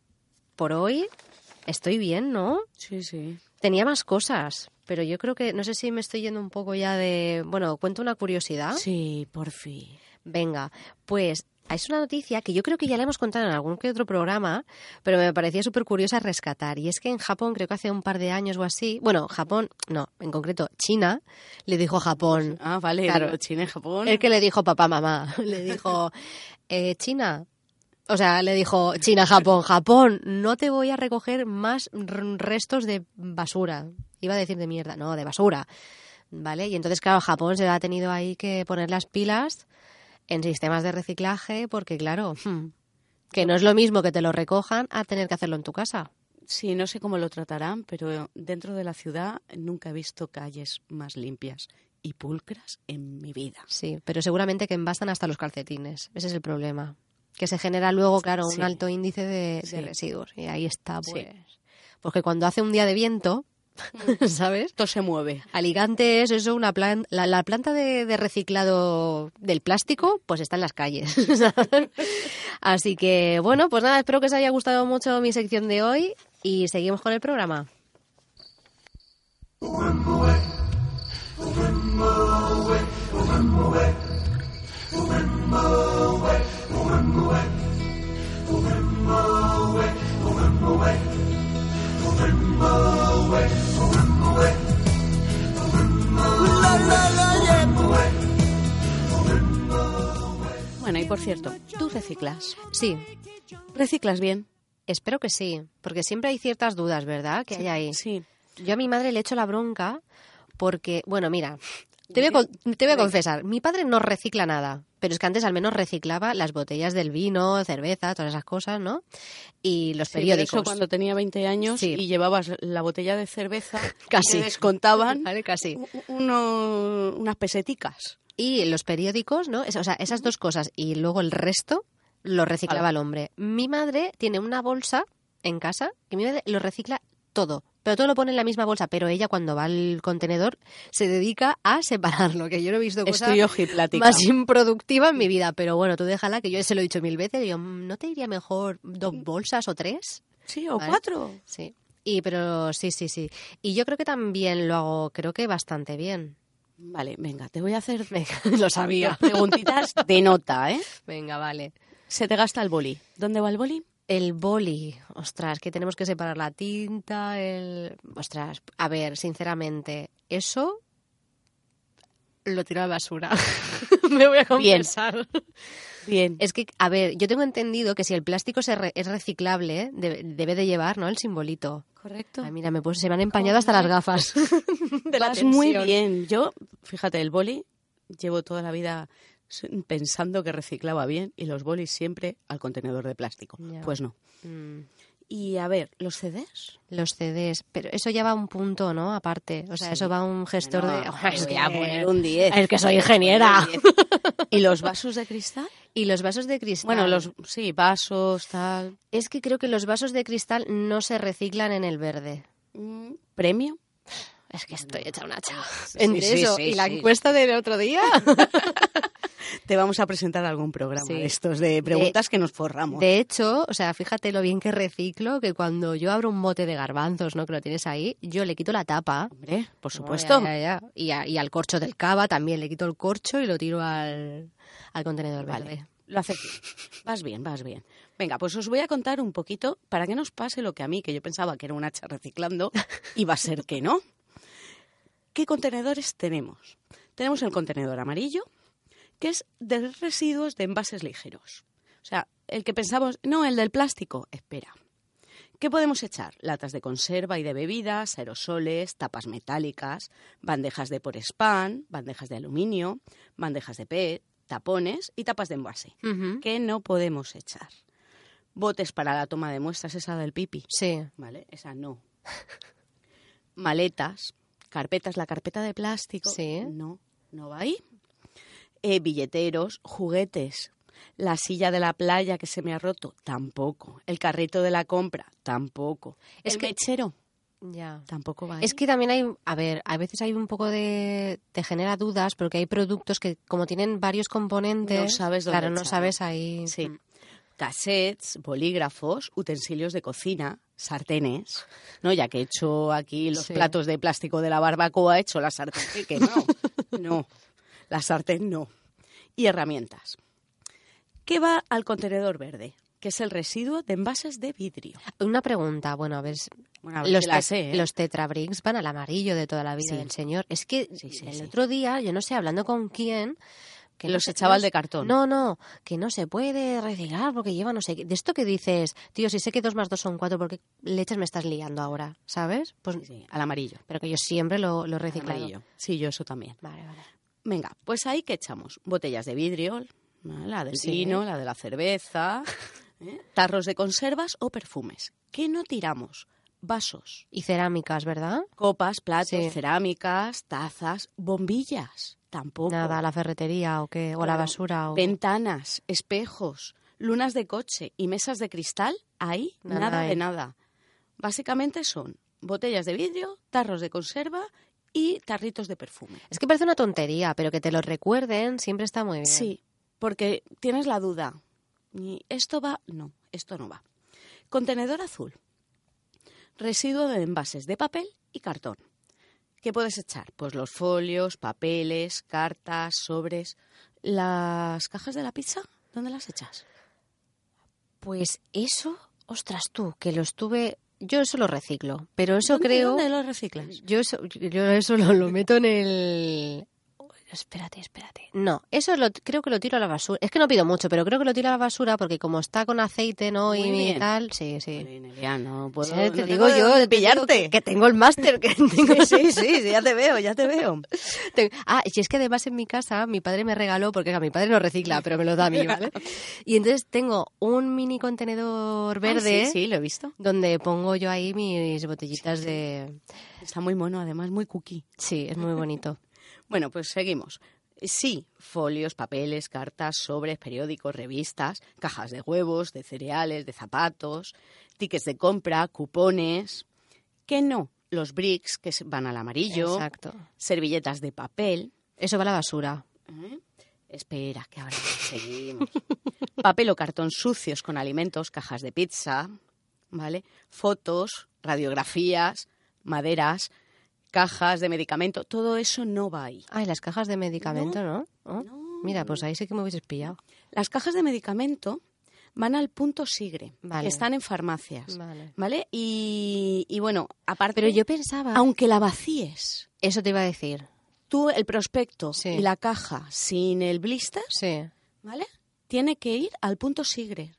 A: por hoy estoy bien, ¿no?
B: Sí, sí.
A: Tenía más cosas, pero yo creo que, no sé si me estoy yendo un poco ya de... Bueno, cuento una curiosidad.
B: Sí, por fin.
A: Venga, pues es una noticia que yo creo que ya la hemos contado en algún que otro programa, pero me parecía súper curiosa rescatar. Y es que en Japón, creo que hace un par de años o así, bueno, Japón, no, en concreto China, le dijo a Japón,
B: Ah, vale,
A: Claro.
B: China y Japón.
A: el que le dijo papá, mamá, [LAUGHS] le dijo, eh, China. O sea, le dijo China, Japón, Japón, no te voy a recoger más restos de basura. Iba a decir de mierda, no, de basura. ¿Vale? Y entonces, claro, Japón se ha tenido ahí que poner las pilas en sistemas de reciclaje porque, claro, hmm, que no es lo mismo que te lo recojan a tener que hacerlo en tu casa.
B: Sí, no sé cómo lo tratarán, pero dentro de la ciudad nunca he visto calles más limpias y pulcras en mi vida.
A: Sí, pero seguramente que envasan hasta los calcetines. Ese es el problema. Que se genera luego, claro, un
B: Sí.
A: alto índice de, residuos. Y ahí está,
B: Sí.
A: pues. Porque cuando hace un día de viento, [LAUGHS] ¿sabes?
B: Esto se mueve.
A: Alicante es eso, una plan- la, la planta de, de reciclado del plástico, pues está en las calles. [LAUGHS] ¿sabes? Así que, bueno, pues nada, espero que os haya gustado mucho mi sección de hoy y seguimos con el programa.
B: Bueno, y por cierto, ¿tú reciclas?
A: Sí,
B: ¿Reciclas bien?
A: espero que sí, porque siempre hay ciertas dudas, ¿verdad? Que hay ahí.
B: Sí.
A: Yo a mi madre le echo la bronca porque, bueno, mira, Te voy, a, con- te voy a confesar, mi padre no recicla nada, pero es que antes al menos reciclaba las botellas del vino, cerveza, todas esas cosas, ¿no? Y los
B: Sí, pero
A: periódicos.
B: eso cuando tenía 20 años
A: Sí.
B: y llevabas la botella de cerveza, [LAUGHS]
A: Casi.
B: te descontaban [LAUGHS]
A: Vale, casi.
B: uno- unas peseticas.
A: Y los periódicos, ¿no? O sea, esas dos cosas y luego el resto lo reciclaba el hombre. Mi madre tiene una bolsa en casa que mi madre lo recicla todo. Pero todo lo pone en la misma bolsa, pero ella cuando va al contenedor se dedica a separarlo, que yo no he visto cosa más improductiva en mi vida. Pero bueno, tú déjala, que yo se lo he dicho mil veces. Digo, ¿no te iría mejor dos bolsas o tres?
B: Sí, o
A: Vale.
B: cuatro.
A: Sí. Y pero sí, sí, sí. Y yo creo que también lo hago, creo que bastante bien.
B: Vale, venga, te voy a hacer
A: Venga, [LAUGHS] lo sabía.
B: preguntitas de nota, ¿eh?
A: Venga, vale.
B: Se te gasta el boli. ¿Dónde va el boli?
A: El boli, ostras, que tenemos que separar la tinta, el... Ostras, a ver, sinceramente, eso lo tiro a la basura. [LAUGHS] Me voy a
B: Bien.
A: confesar.
B: Bien.
A: Es que, a ver, yo tengo entendido que si el plástico se re- es reciclable, debe, debe de llevar, ¿no? El simbolito.
B: Correcto.
A: Ay, mira, me puse, se me han empañado hasta las gafas. [LAUGHS] de la
B: Vas muy bien. Yo, fíjate, el boli llevo toda la vida pensando que reciclaba bien y los bolis siempre al contenedor de plástico. Pues no.
A: Mm.
B: Y a ver, ¿los CDs?
A: Los CDs, pero eso ya va a un punto, ¿no? Aparte, o sea,
B: Sí.
A: eso va a un gestor de... [LAUGHS]
B: Bueno,
A: Es
B: voy a poner un 10.
A: Es que soy [LAUGHS] ingeniera.
B: ¿Y los [LAUGHS] vasos de cristal?
A: Y los vasos de cristal.
B: Bueno, los sí, vasos, tal.
A: Es que creo que los vasos de cristal no se reciclan en el verde.
B: Mm, ¿Premio?
A: Es que estoy hecha una chava.
B: Sí,
A: Entre
B: sí,
A: eso y la encuesta del otro día.
B: Te vamos a presentar algún programa
A: Sí.
B: de estos de preguntas que nos forramos.
A: De hecho, o sea, fíjate lo bien que reciclo, que cuando yo abro un bote de garbanzos, ¿no? Que lo tienes ahí, yo le quito la tapa.
B: Hombre, por supuesto.
A: ya, ya, ya. Y, a- y al corcho del cava también le quito el corcho y lo tiro al, al contenedor
B: Vale,
A: verde.
B: lo bien. Vas bien, vas bien. Venga, pues os voy a contar un poquito para que nos pase lo que a mí, que yo pensaba que era un hacha reciclando, [LAUGHS] y va a ser que no. ¿Qué contenedores tenemos? Tenemos el contenedor amarillo, que es de residuos de envases ligeros. O sea, el que pensamos, no, el del plástico, espera. ¿Qué podemos echar? Latas de conserva y de bebidas, aerosoles, tapas metálicas, bandejas de por spam, bandejas de aluminio, bandejas de PET, tapones y tapas de envase.
A: Ujú.
B: ¿Qué no podemos echar? Botes para la toma de muestras, esa del pipi.
A: Sí.
B: ¿Vale? Esa no. [LAUGHS] Maletas, carpetas, la carpeta de plástico.
A: Sí.
B: No, no va ahí. Eh, billeteros, juguetes. La silla de la playa que se me ha roto, tampoco. El carrito de la compra, tampoco.
A: Es
B: el
A: que-
B: mechero,
A: Ya.
B: tampoco va ahí.
A: Es que también hay, a ver, a veces hay un poco de, te genera dudas porque hay productos que como tienen varios componentes,
B: No sabes dónde
A: claro, no sabes ahí.
B: Sí.
A: Mm.
B: Cassettes, bolígrafos, utensilios de cocina, sartenes. No, ya que he hecho aquí los
A: Sí.
B: platos de plástico de la barbacoa, he hecho la sartén. ¿Qué, qué? [LAUGHS] No, no. La sartén no. Y herramientas. ¿Qué va al contenedor verde? Que es el residuo de envases de vidrio.
A: Una pregunta, bueno, a ver,
B: Bueno,
A: los, te-
B: sé, ¿eh?
A: los tetrabricks van al amarillo de toda la vida
B: Sí.
A: del señor. Es que
B: Sí, sí,
A: el otro día, yo no sé, hablando con quién, que no
B: los
A: se-
B: echaba
A: no
B: al de cartón.
A: No, no, que no se puede reciclar porque lleva no sé qué. De esto que dices, tío, si sé que dos más dos son cuatro, ¿por qué leches me estás liando ahora? ¿Sabes? Pues,
B: al amarillo.
A: pero que yo siempre lo, lo he
B: Al
A: reciclado.
B: amarillo. Sí, yo eso también.
A: Vale, vale.
B: Venga, pues ahí que echamos botellas de vidrio, ¿no? la del
A: Sí.
B: vino, la de la cerveza, [LAUGHS] ¿eh? tarros de conservas o perfumes. ¿Qué no tiramos? Vasos,
A: Y cerámicas, ¿verdad?
B: copas, platos,
A: Sí.
B: cerámicas, tazas, bombillas, tampoco.
A: Nada, la ferretería o qué, o la basura o...
B: Ventanas, espejos, lunas de coche y mesas de cristal, ahí
A: Nada
B: nada, de nada. Básicamente son botellas de vidrio, tarros de conserva y tarritos de perfume.
A: Es que parece una tontería, pero que te lo recuerden siempre está muy bien.
B: Sí, porque tienes la duda. ¿Y ¿Esto va? No, esto no va. Contenedor azul. Residuo de envases de papel y cartón. ¿Qué puedes echar? Pues los folios, papeles, cartas, sobres. ¿Las cajas de la pizza? ¿Dónde las echas?
A: Pues eso, ostras tú, que lo estuve... Yo eso lo reciclo, pero eso
B: ¿Dónde-
A: creo...
B: ¿Dónde lo reciclas?
A: Yo eso, yo eso lo, lo meto en el... espérate, espérate. No, eso lo, creo que lo tiro a la basura. Es que no pido mucho, pero creo que lo tiro a la basura porque como está con aceite, ¿no?
B: Muy
A: y
B: bien.
A: tal, sí, sí.
B: Ya no puedo.
A: Sí, te
B: no
A: digo
B: tengo de
A: yo,
B: dónde
A: te digo
B: pillarte.
A: que, tengo el máster. Que [LAUGHS] tengo-
B: Sí, sí, sí, [LAUGHS] ya te veo, ya te veo. [LAUGHS]
A: Ah, y es que además en mi casa mi padre me regaló, porque a mi padre no recicla, pero me lo da a mí, ¿vale? Y entonces tengo un mini contenedor verde
B: Ah, sí, sí, lo he visto.
A: donde pongo yo ahí mis botellitas de...
B: Está muy mono, además muy cookie.
A: Sí, es muy bonito.
B: Bueno, pues seguimos. Sí, folios, papeles, cartas, sobres, periódicos, revistas, cajas de huevos, de cereales, de zapatos, tickets de compra, cupones. Que no, los bricks que van al amarillo,
A: Exacto.
B: servilletas de papel.
A: Eso va a la basura.
B: ¿eh? Espera, que ahora seguimos. [LAUGHS] Papel o cartón sucios con alimentos, cajas de pizza, ¿vale? Fotos, radiografías, maderas, cajas de medicamento, todo eso no va ahí.
A: Ay, las cajas de medicamento, ¿no? ¿Oh?
B: No.
A: Mira, pues ahí sí que me hubieses pillado.
B: Las cajas de medicamento van al punto sigre,
A: Vale.
B: que están en farmacias,
A: Vale.
B: ¿vale? Y, y bueno, aparte,
A: Pero yo pensaba...
B: aunque la vacíes,
A: Eso te iba a decir.
B: tú el prospecto
A: Sí.
B: y la caja sin el blister,
A: Sí.
B: ¿vale? Tiene que ir al punto sigre,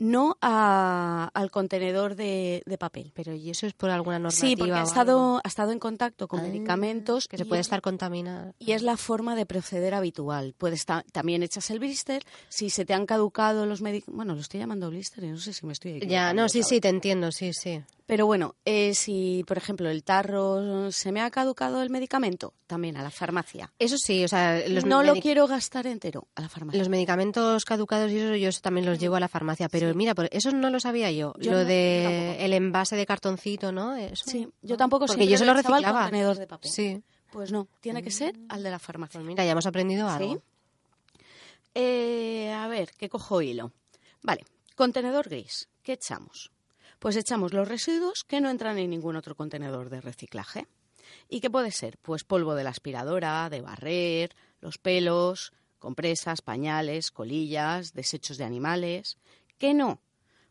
B: no a- al contenedor de, de papel.
A: Pero ¿y eso es por alguna normativa?
B: Sí, porque ha estado, ha estado en contacto con
A: Ah,
B: medicamentos
A: Que se puede
B: es-
A: estar contaminada.
B: Y es la forma de proceder habitual. Puedes ta- también echas el blister. Si se te han caducado los medicamentos. Bueno, lo estoy llamando blister y no sé si me estoy
A: Ya, no, sí, sí, te entiendo, sí, sí.
B: Pero bueno, eh, si por ejemplo el tarro se me ha caducado el medicamento, también a la farmacia.
A: Eso sí, o sea, los,
B: no lo quiero gastar entero, a la farmacia.
A: los medicamentos caducados y eso yo eso también los llevo a la farmacia. Pero mira, por eso no lo sabía yo.
B: Yo
A: lo
B: no,
A: de el envase de cartoncito, ¿no? Eso,
B: Sí, yo tampoco
A: Porque yo se lo
B: al
A: reciclaba.
B: contenedor de papel.
A: Sí.
B: Pues no, tiene que ser al de la farmacia.
A: Pues mira, ya hemos aprendido algo.
B: ¿Sí? Eh, a ver, ¿qué cojo hilo? Vale, contenedor gris. ¿Qué echamos? Pues echamos los residuos que no entran en ningún otro contenedor de reciclaje. ¿Y qué puede ser? Pues polvo de la aspiradora, de barrer, los pelos, compresas, pañales, colillas, desechos de animales. ¿Qué no?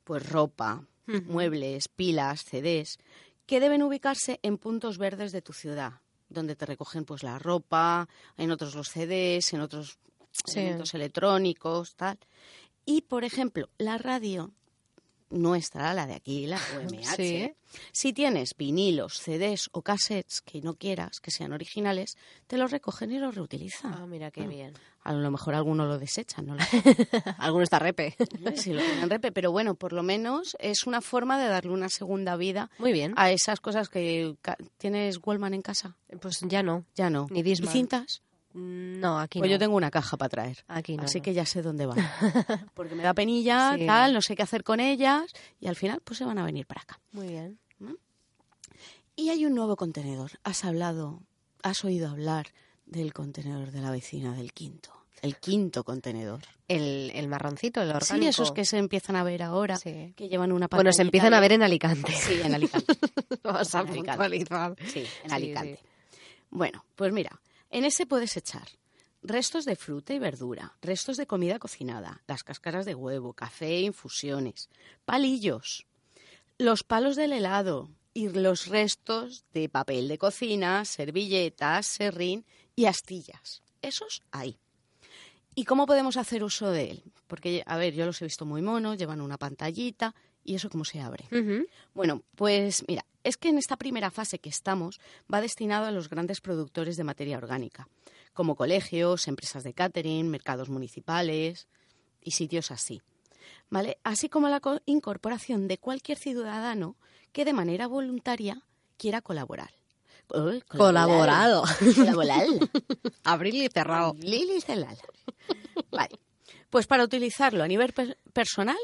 B: Pues ropa, muebles, pilas, CDs, que deben ubicarse en puntos verdes de tu ciudad, donde te recogen pues la ropa, en otros los CDs, en otros
A: Sí.
B: elementos electrónicos, tal. Y, por ejemplo, la radio nuestra, la de aquí, la [LAUGHS] UMH,
A: Sí.
B: si tienes vinilos, CDs o cassettes que no quieras, que sean originales, te los recogen y los reutilizan.
A: Ah, mira qué bien.
B: A lo mejor algunos lo desechan, no [LAUGHS]
A: Alguno está repe. [LAUGHS]
B: si lo tienen repe, pero bueno, por lo menos es una forma de darle una segunda vida
A: Muy bien.
B: a esas cosas que tienes Wallman en casa.
A: Pues ya no.
B: Ya no.
A: Ni Discman.
B: ¿Y cintas?
A: No, aquí
B: Pues
A: no.
B: yo tengo una caja para traer.
A: Aquí no.
B: Así
A: no.
B: que ya sé dónde van. [LAUGHS] Porque me da penilla,
A: Sí.
B: tal, no sé qué hacer con ellas y al final pues se van a venir para acá.
A: Muy bien.
B: Y hay un nuevo contenedor. Has hablado, has oído hablar del contenedor de la vecina del quinto. El quinto contenedor.
A: El, el marroncito, el orgánico.
B: Sí, esos que se empiezan a ver ahora,
A: Sí.
B: que llevan una
A: Bueno, se empiezan a ver en Alicante.
B: Sí, en Alicante. [LAUGHS]
A: Vamos a
B: En Alicante.
A: puntualizar.
B: Sí, en
A: Sí,
B: Alicante.
A: sí.
B: Bueno, pues mira, en ese puedes echar restos de fruta y verdura, restos de comida cocinada, las cáscaras de huevo, café, infusiones, palillos, los palos del helado y los restos de papel de cocina, servilletas, serrín y astillas. Esos ahí. ¿Y cómo podemos hacer uso de él? Porque, a ver, yo los he visto muy monos, llevan una pantallita y eso cómo se abre. Bueno, pues mira, es que en esta primera fase que estamos va destinado a los grandes productores de materia orgánica, como colegios, empresas de catering, mercados municipales y sitios así. ¿Vale? Así como la co- incorporación de cualquier ciudadano que de manera voluntaria quiera colaborar. Uy,
A: Colaborado.
B: Colaborar. [LAUGHS]
A: Abril y cerrado.
B: Lili Celal. Vale. Pues para utilizarlo a nivel per- personal,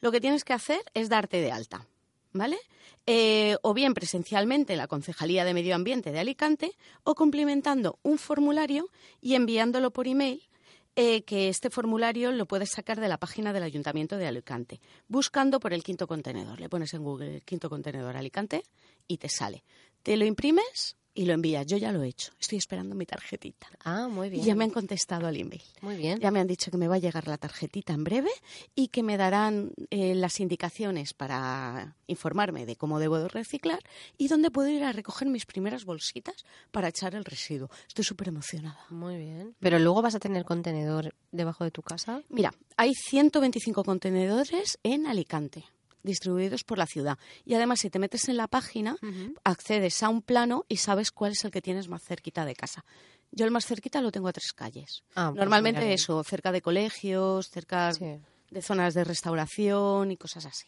B: lo que tienes que hacer es darte de alta. ¿Vale? Eh, o bien presencialmente en la Concejalía de Medio Ambiente de Alicante o cumplimentando un formulario y enviándolo por email, eh, que este formulario lo puedes sacar de la página del Ayuntamiento de Alicante, buscando por el quinto contenedor. Le pones en Google el quinto contenedor Alicante y te sale. Te lo imprimes, y lo envías. Yo ya lo he hecho. Estoy esperando mi tarjetita.
A: Ah, muy
B: Y
A: bien.
B: ya me han contestado al email.
A: Muy bien.
B: Ya me han dicho que me va a llegar la tarjetita en breve y que me darán eh, las indicaciones para informarme de cómo debo de reciclar y dónde puedo ir a recoger mis primeras bolsitas para echar el residuo. Estoy súper emocionada.
A: Muy bien. Pero luego vas a tener contenedor debajo de tu casa.
B: Mira, hay 125 contenedores en Alicante distribuidos por la ciudad. Y además, si te metes en la página, accedes a un plano y sabes cuál es el que tienes más cerquita de casa. Yo el más cerquita lo tengo a tres calles.
A: Ah, pues
B: Normalmente eso, cerca de colegios, cerca
A: Sí.
B: de zonas de restauración y cosas así.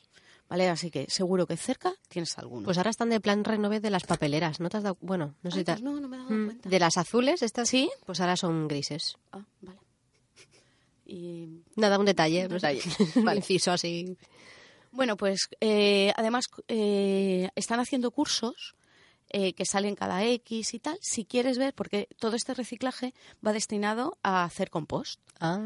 B: ¿Vale? Así que seguro que cerca tienes alguno.
A: Pues ahora están de plan renove de las papeleras. ¿No te has dado? Bueno, no sé si te
B: pues no, no me he dado
A: Mm,
B: cuenta.
A: De las azules, estas
B: ¿Sí?
A: Pues ahora son grises.
B: Ah, vale. [LAUGHS] Y
A: Nada, un detalle.
B: Un
A: pues, [LAUGHS]
B: vale. [LAUGHS]
A: inciso así.
B: Bueno, pues eh, además eh, están haciendo cursos eh, que salen cada X y tal. Si quieres ver, porque todo este reciclaje va destinado a hacer compost.
A: Ah,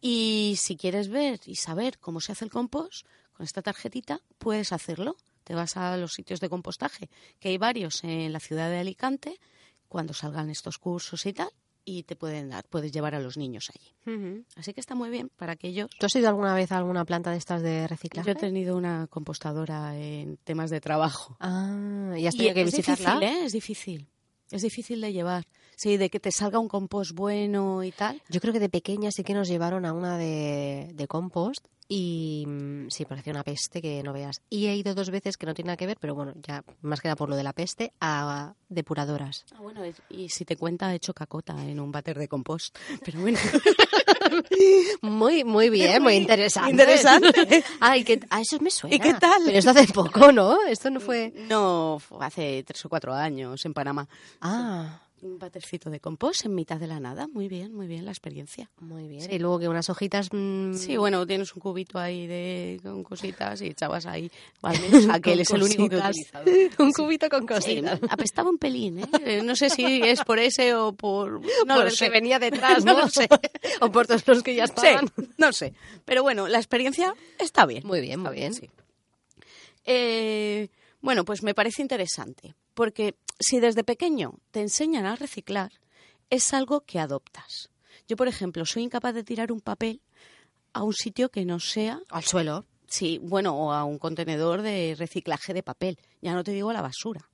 B: Y si quieres ver y saber cómo se hace el compost, con esta tarjetita puedes hacerlo. Te vas a los sitios de compostaje, que hay varios en la ciudad de Alicante, cuando salgan estos cursos y tal, y te pueden dar, puedes llevar a los niños allí. Así que está muy bien para que ellos
A: ¿Tú has ido alguna vez a alguna planta de estas de reciclaje?
B: Yo he tenido una compostadora en temas de trabajo.
A: Ah, y has
B: Y
A: tenido que
B: es
A: visitarla.
B: difícil, ¿eh? Es difícil. Es difícil de llevar. Sí, de que te salga un compost bueno y tal.
A: Yo creo que de pequeña sí que nos llevaron a una de, de compost y mm, sí, parecía una peste que no veas. Y he ido dos veces que no tiene nada que ver, pero bueno, ya más que nada por lo de la peste, a depuradoras.
B: Ah, bueno, y si te cuenta, he hecho cacota en un váter de compost. [LAUGHS] Pero bueno, [LAUGHS] [LAUGHS]
A: Muy, muy bien, muy interesante.
B: interesante. [LAUGHS]
A: Ay, que, a eso me suena.
B: ¿Y qué tal?
A: Pero esto hace poco, ¿no? Esto no fue...
B: no, fue hace tres o cuatro años en Panamá.
A: Ah,
B: Un vátercito de compost en mitad de la nada. Muy bien, muy bien la experiencia.
A: muy bien. Y luego que unas hojitas... mm,
B: Sí, bueno, tienes un cubito ahí de con cositas y echabas ahí. [LAUGHS] Al menos aquel es el único que he utilizado. [LAUGHS]
A: Un cubito con
B: Sí,
A: cositas.
B: apestaba un pelín, ¿eh? Eh, No sé si es por ese o por... No
A: por el
B: sé.
A: que venía detrás, [LAUGHS]
B: No
A: ¿no?
B: lo sé.
A: o por todos los que ya estaban.
B: Sí, no sé. Pero bueno, la experiencia está bien.
A: Muy bien,
B: Está
A: muy bien.
B: sí. Eh, bueno, pues me parece interesante, porque si desde pequeño te enseñan a reciclar, es algo que adoptas. Yo, por ejemplo, soy incapaz de tirar un papel a un sitio que no sea,
A: Al suelo.
B: sí, bueno, o a un contenedor de reciclaje de papel. Ya no te digo a la basura.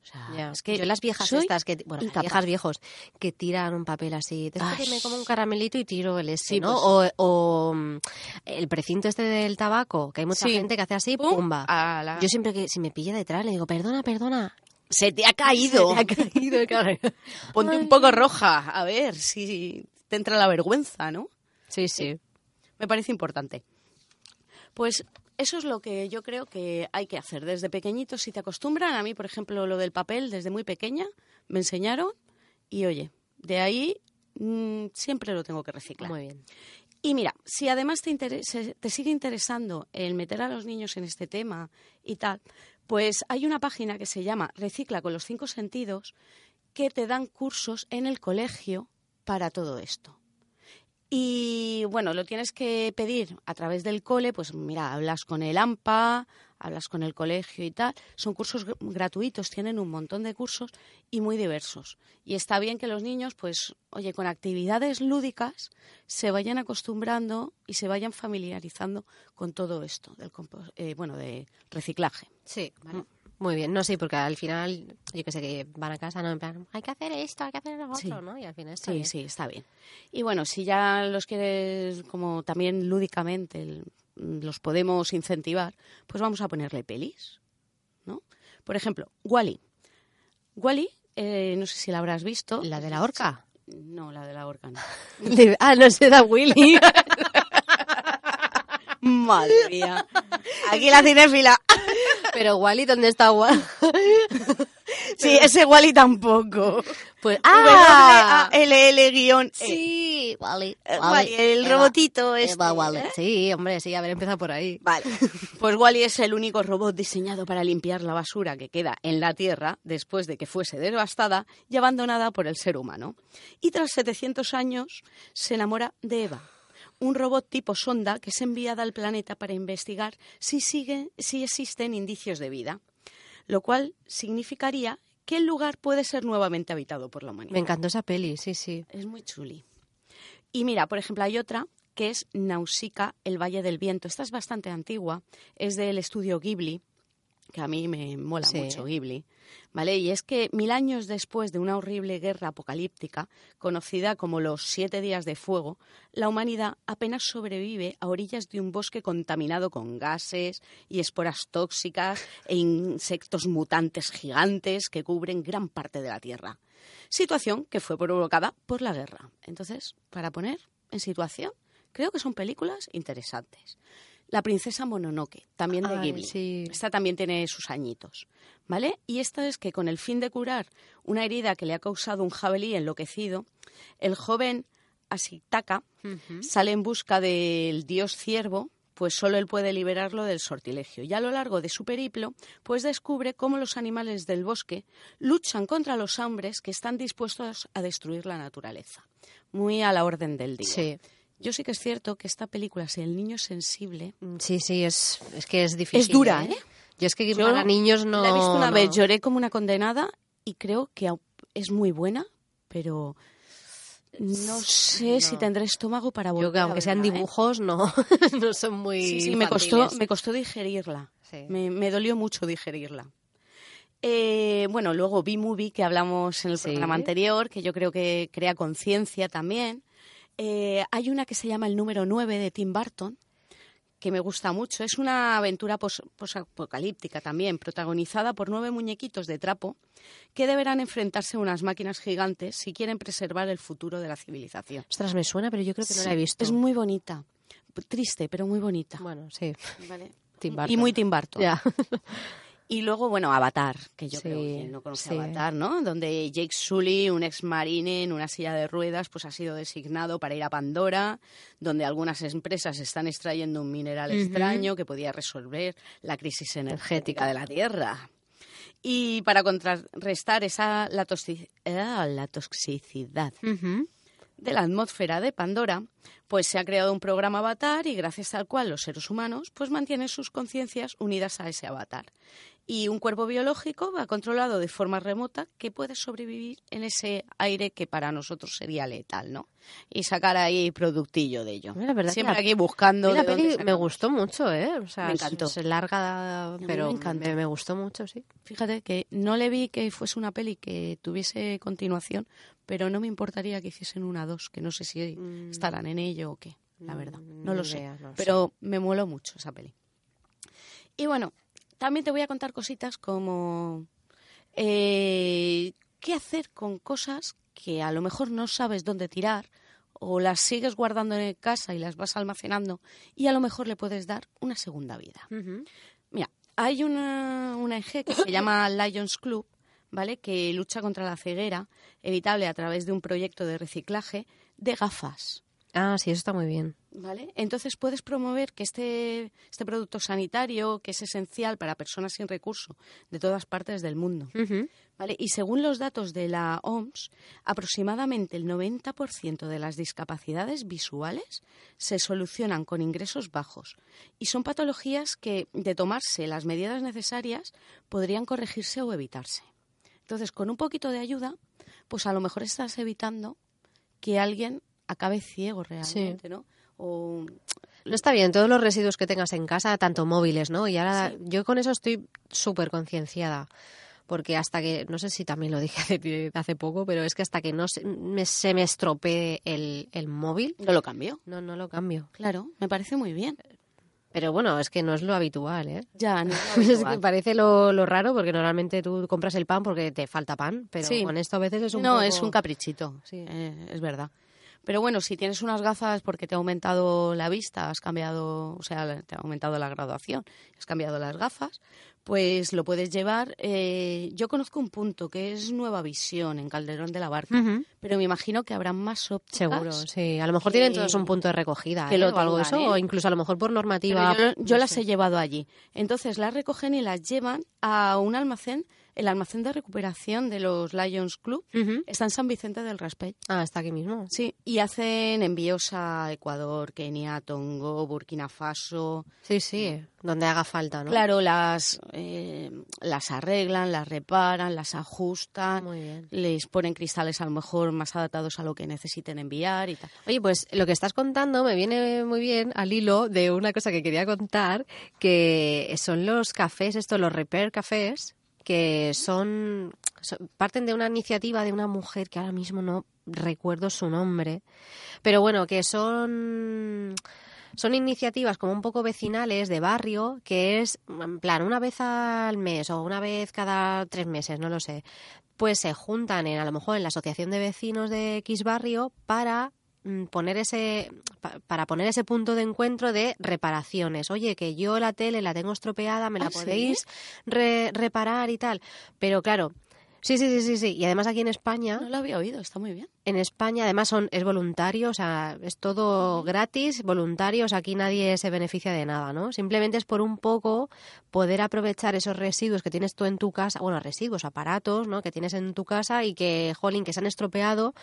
B: O sea,
A: Ya.
B: es que
A: yo las viejas estas que bueno viejas viejos que tiran un papel así después que me como un caramelito y tiro el ese
B: Sí,
A: no
B: pues-
A: o, o, mm, el precinto este del tabaco que hay mucha
B: Sí.
A: gente que hace así
B: Pum,
A: pumba yo siempre que si me pilla detrás le digo perdona perdona
B: Se te ha caído.
A: Se te ha caído, claro. [LAUGHS]
B: Ponte un poco roja, a ver si te entra la vergüenza, ¿no?
A: sí sí
B: Me parece importante. Pues eso es lo que yo creo que hay que hacer. Desde pequeñitos, si te acostumbran, a mí, por ejemplo, lo del papel, desde muy pequeña, me enseñaron y oye, de ahí mm, siempre lo tengo que reciclar.
A: muy bien
B: Y mira, si además te, te sigue interesando el meter a los niños en este tema y tal, pues hay una página que se llama Recicla con los cinco sentidos que te dan cursos en el colegio para todo esto. Y bueno, lo tienes que pedir a través del cole, pues mira, hablas con el AMPA, hablas con el colegio y tal. Son cursos gr- gratuitos, tienen un montón de cursos y muy diversos. Y está bien que los niños, pues, oye, con actividades lúdicas se vayan acostumbrando y se vayan familiarizando con todo esto del compos- eh, bueno, de reciclaje.
A: sí muy bien no sí porque al final yo que sé que van a casa no en plan hay que hacer esto hay que hacer lo otro
B: Sí.
A: no y al final está
B: Sí,
A: bien.
B: sí, está bien. Y bueno, si ya los quieres como también lúdicamente los podemos incentivar, pues vamos a ponerle pelis, ¿no? Por ejemplo, Wally. Wally, eh, no sé si la habrás visto.
A: la de la horca
B: No, la de la horca no. [LAUGHS]
A: Ah no se da Willy
B: Madre [LAUGHS] mía. Aquí la cinéfila.
A: pero Wally dónde está Wally [LAUGHS]
B: Sí, ese Wally tampoco.
A: pues
B: Ah, W-A-L-L guion E.
A: Sí, Wally.
B: Eh, Wally, el
A: Eva,
B: robotito este.
A: Eva Wally.
B: ¿eh?
A: Sí, hombre, sí, haber empezado por ahí.
B: Vale. [LAUGHS] Pues Wally es el único robot diseñado para limpiar la basura que queda en la Tierra después de que fuese devastada y abandonada por el ser humano. Y tras 700 años se enamora de Eva, un robot tipo sonda que es enviada al planeta para investigar si, sigue, si existen indicios de vida, lo cual significaría que el lugar puede ser nuevamente habitado por la humanidad.
A: Me encantó esa peli, sí, sí.
B: Es muy chuli. Y mira, por ejemplo, hay otra que es Nausicaa, el Valle del Viento. Esta es bastante antigua, es del estudio Ghibli, que a mí me mola
A: Sí.
B: mucho Ghibli, ¿vale? Y es que mil años después de una horrible guerra apocalíptica, conocida como los Siete Días de Fuego, la humanidad apenas sobrevive a orillas de un bosque contaminado con gases y esporas tóxicas e insectos mutantes gigantes que cubren gran parte de la Tierra. Situación que fue provocada por la guerra. Entonces, para poner en situación, creo que son películas interesantes. La princesa Mononoke, también de
A: Ay,
B: Ghibli.
A: sí.
B: Esta también tiene sus añitos, ¿vale? Y esta es que con el fin de curar una herida que le ha causado un jabalí enloquecido, el joven Asitaka sale en busca del dios ciervo, pues solo él puede liberarlo del sortilegio. Y a lo largo de su periplo, pues descubre cómo los animales del bosque luchan contra los hombres que están dispuestos a destruir la naturaleza. Muy a la orden del día.
A: Sí,
B: Yo sí que es cierto que esta película, si el niño es sensible,
A: sí, sí, es, es que es difícil.
B: Es dura, ¿eh?
A: Yo es que
B: Yo
A: para niños no...
B: La he visto una
A: no.
B: vez, lloré como una condenada y creo que es muy buena, pero no sé si tendré estómago para volver
A: Yo que aunque sean
B: ¿eh?
A: dibujos, no, [LAUGHS] no son muy
B: Sí, sí, me costó, me costó digerirla.
A: Sí.
B: Me, me dolió mucho digerirla. Eh, bueno, luego B-Movie, que hablamos en el
A: Sí.
B: programa anterior, que yo creo que crea conciencia también. Eh, hay una que se llama El número 9 de Tim Burton, que me gusta mucho. Es una aventura pos- posapocalíptica también, protagonizada por nueve muñequitos de trapo que deberán enfrentarse a unas máquinas gigantes si quieren preservar el futuro de la civilización.
A: Ostras, me suena, pero yo creo que no la he visto.
B: Es muy bonita. Triste, pero muy bonita.
A: Bueno, sí.
B: Vale.
A: Tim
B: Y
A: Burton.
B: muy Tim Burton.
A: Ya. [LAUGHS]
B: Y luego, bueno, Avatar, que yo
A: Sí,
B: creo que no conoce
A: sí.
B: Avatar, ¿no? Donde Jake Sully, un ex marine en una silla de ruedas, pues ha sido designado para ir a Pandora, donde algunas empresas están extrayendo un mineral extraño que podía resolver la crisis energética de la Tierra. Y para contrarrestar esa la, ah, la toxicidad de la atmósfera de Pandora, pues se ha creado un programa avatar y gracias al cual los seres humanos pues mantienen sus conciencias unidas a ese avatar. Y un cuerpo biológico va controlado de forma remota que puede sobrevivir en ese aire que para nosotros sería letal, ¿no? Y sacar ahí productillo de ello.
A: La verdad que
B: Siempre
A: la-
B: aquí buscando
A: la peli me gustó mucho, ¿eh? O sea,
B: Me encantó.
A: Es, larga, pero
B: me
A: me,
B: encantó.
A: me gustó mucho, sí.
B: Fíjate que no le vi que fuese una peli que tuviese continuación, pero no me importaría que hiciesen una dos, que no sé si
A: Mm.
B: estarán en ello o qué, la verdad.
A: Mm,
B: No lo sé.
A: idea, no lo
B: pero me moló mucho esa peli. Y bueno, también te voy a contar cositas como eh, qué hacer con cosas que a lo mejor no sabes dónde tirar o las sigues guardando en casa y las vas almacenando y a lo mejor le puedes dar una segunda vida. Mira, hay una, una ONG que se llama Lions Club, ¿vale? Que lucha contra la ceguera evitable a través de un proyecto de reciclaje de gafas.
A: Ah, sí, eso está muy bien.
B: ¿Vale? Entonces puedes promover que este, este producto sanitario, que es esencial para personas sin recurso de todas partes del mundo. ¿vale? Y según los datos de la OMS, aproximadamente el 90% de las discapacidades visuales se solucionan con ingresos bajos y son patologías que, de tomarse las medidas necesarias, podrían corregirse o evitarse. Entonces, con un poquito de ayuda, pues a lo mejor estás evitando que alguien acabe ciego realmente, ¿no? O
A: No está bien, todos los residuos que tengas en casa, tanto móviles, ¿no? Y ahora
B: Sí.
A: yo con eso estoy súper concienciada. Porque hasta que, no sé si también lo dije [LAUGHS] hace, hace poco, pero es que hasta que no se me, se me estropee el, el móvil,
B: no lo cambio.
A: no, no lo cambio.
B: Claro, me parece muy bien.
A: Pero bueno, es que no es lo habitual, ¿eh?
B: Ya, no
A: Es [LAUGHS] que parece lo, lo raro porque normalmente tú compras el pan porque te falta pan, pero
B: Sí.
A: con esto a veces es un
B: no,
A: poco-
B: es un caprichito,
A: Sí.
B: eh, es verdad. Pero bueno, si tienes unas gafas porque te ha aumentado la vista, has cambiado, o sea, te ha aumentado la graduación, has cambiado las gafas, pues lo puedes llevar. eh, yo conozco un punto que es Nueva Visión en Calderón de la Barca, pero me imagino que habrá más ópticas.
A: Seguro, sí. A lo mejor
B: que-
A: tienen todos un punto de recogida
B: que
A: ¿eh?
B: lo
A: o algo de eso,
B: tengan, ¿eh?
A: o incluso a lo mejor por
B: Pero
A: normativa.
B: yo yo
A: no
B: las
A: sé.
B: he llevado allí. Entonces las recogen y las llevan a un almacén el almacén de recuperación de los Lions Club está en San Vicente del Raspey.
A: Ah, está aquí mismo.
B: Sí, y hacen envíos a Ecuador, Kenia, Tongo, Burkina Faso.
A: Sí, sí, donde haga falta, ¿no?
B: Claro, las, eh, las arreglan, las reparan, las ajustan,
A: Muy bien.
B: les ponen cristales a lo mejor más adaptados a lo que necesiten enviar y tal.
A: Oye, pues lo que estás contando me viene muy bien al hilo de una cosa que quería contar, que son los cafés, estos, los repair cafés, que son, parten de una iniciativa de una mujer que ahora mismo no recuerdo su nombre, pero bueno, que son son iniciativas como un poco vecinales de barrio, que es en plan una vez al mes o una vez cada tres meses, no lo sé. Pues se juntan en a lo mejor en la asociación de vecinos de X barrio para poner ese pa- para poner ese punto de encuentro de reparaciones. Oye, que yo la tele la tengo estropeada, me la
B: ¿Ah, sí?
A: podéis re- reparar y tal. Pero claro, sí, sí, sí, sí, sí. Y además aquí en España
B: No lo había oído, está muy bien.
A: En España, además, son, es voluntario, o sea, es todo gratis, voluntario, o sea, aquí nadie se beneficia de nada, ¿no? Simplemente es por un poco poder aprovechar esos residuos que tienes tú en tu casa, bueno, residuos, aparatos, ¿no? Que tienes en tu casa y que, jolín, que se han estropeado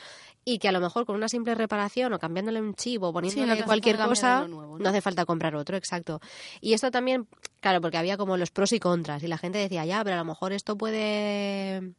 A: y que a lo mejor con una simple reparación o cambiándole un chivo, poniéndole
B: no
A: cualquier cosa,
B: no
A: hace falta comprar otro, exacto. Y esto también, claro, porque había como los pros y contras y la gente decía, ya, pero a lo mejor esto puede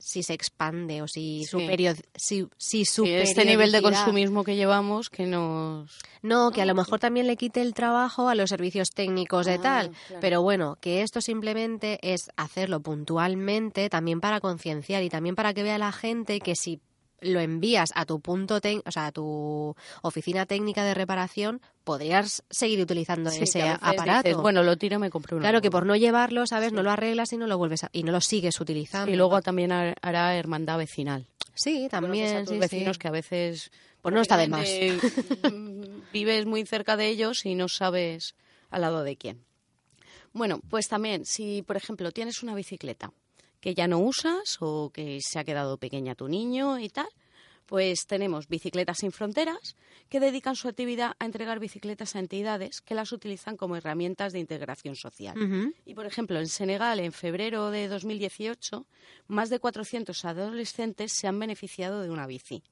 A: si se expande o si
B: Sí.
A: superior si, si
B: este nivel de consumismo que llevamos que nos...
A: no que a lo mejor también le quite el trabajo a los servicios técnicos de
B: Ah,
A: tal
B: claro.
A: pero bueno que esto simplemente es hacerlo puntualmente también para concienciar y también para que vea la gente que si lo envías a tu punto o sea a tu oficina técnica de reparación podrías seguir utilizando
B: Sí,
A: ese aparato
B: dices, bueno, lo tiro me compro uno.
A: claro que
B: nuevo".
A: por no llevarlo sabes no lo arreglas y no lo vuelves a- y no lo sigues utilizando
B: Y luego también har- hará hermandad vecinal.
A: sí también
B: Conoces a tus
A: sí,
B: vecinos que a veces
A: Pues no está de más. [LAUGHS]
B: vives muy cerca de ellos y no sabes al lado de quién. Bueno, pues también si por ejemplo tienes una bicicleta que ya no usas o que se ha quedado pequeña tu niño y tal, pues tenemos Bicicletas sin Fronteras, que dedican su actividad a entregar bicicletas a entidades que las utilizan como herramientas de integración social. Y, por ejemplo, en Senegal, en febrero de 2018, más de 400 adolescentes se han beneficiado de una bici.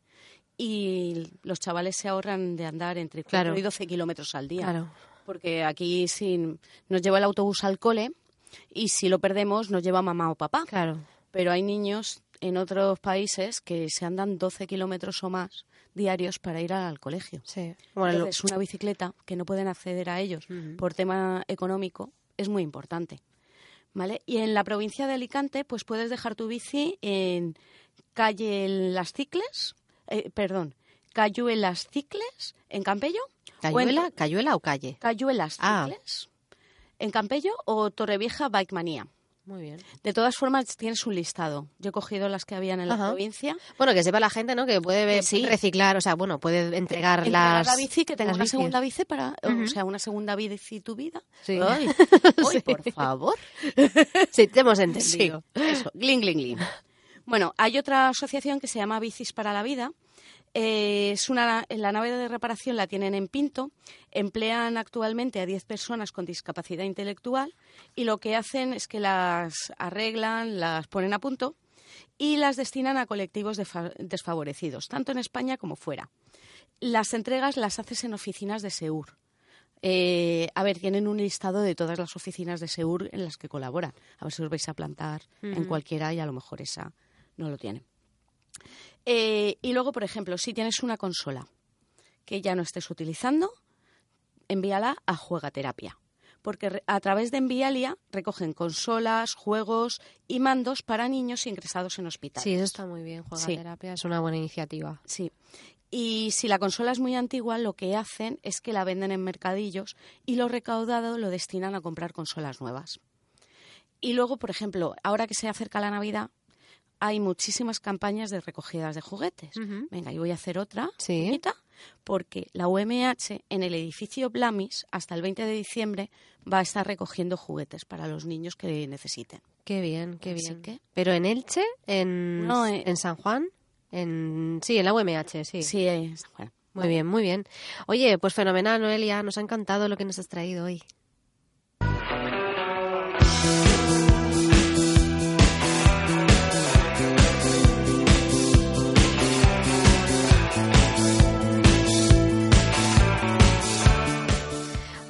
B: Y los chavales se ahorran de andar entre 4
A: Claro.
B: y 12 kilómetros al día.
A: claro
B: Porque aquí si nos lleva el autobús al cole y si lo perdemos nos lleva mamá o papá.
A: claro
B: Pero hay niños en otros países que se andan 12 kilómetros o más diarios para ir al colegio.
A: sí bueno lo-
B: Entonces, una bicicleta que no pueden acceder a ellos por tema económico es muy importante. ¿Vale? Y en la provincia de Alicante, pues puedes dejar tu bici en calle Las Cicles, eh, perdón, Cayuelas Cicles, en Campello. o en
A: ¿Cayuela, ¿Cayuela o calle?
B: Cayuelas
A: Ah.
B: En Campello o Torrevieja Bike Manía.
A: Muy bien.
B: De todas formas, tienes un listado. Yo he cogido las que habían en la
A: Ajá.
B: provincia.
A: Bueno, que sepa la gente, ¿no? Que puede
B: sí.
A: reciclar, o sea, bueno, puede entregar
B: Entregar
A: las
B: la bici, que tenga una
A: bicis.
B: segunda bici para,
A: Ujú.
B: o sea, una segunda bici tu vida.
A: Sí.
B: Ay, [LAUGHS]
A: Sí.
B: por favor. [LAUGHS]
A: Sí, te hemos
B: Sí,
A: entendido.
B: eso, gling, gling, gling. Bueno, hay otra asociación que se llama Bicis para la Vida. Eh, es una, en la nave de reparación la tienen en Pinto. Emplean actualmente a 10 personas con discapacidad intelectual y lo que hacen es que las arreglan, las ponen a punto y las destinan a colectivos desfavorecidos, tanto en España como fuera. Las entregas las haces en oficinas de Seur. Eh, a ver, tienen un listado de todas las oficinas de Seur en las que colaboran. A ver si os vais a plantar en cualquiera y a lo mejor esa no lo tiene. Eh, y luego, por ejemplo, si tienes una consola que ya no estés utilizando, envíala a Juegaterapia. Porque a través de Envialia recogen consolas, juegos y mandos para niños ingresados en hospitales.
A: Sí, eso está muy bien. Juega
B: Sí.
A: terapia es una buena iniciativa.
B: Sí. Y si la consola es muy antigua, lo que hacen es que la venden en mercadillos y lo recaudado lo destinan a comprar consolas nuevas. Y luego, por ejemplo, ahora que se acerca la Navidad, hay muchísimas campañas de recogidas de juguetes. Venga, yo voy a hacer otra
A: Sí.
B: porque la UMH en el edificio Blamis hasta el 20 de diciembre va a estar recogiendo juguetes para los niños que necesiten.
A: Qué bien, qué bien.
B: que-
A: Pero en Elche, en,
B: No, eh.
A: en San Juan, en sí, en la UMH, sí.
B: Sí, eh, bueno.
A: Muy bien, muy bien. Oye, pues fenomenal, Noelia. Nos ha encantado lo que nos has traído hoy.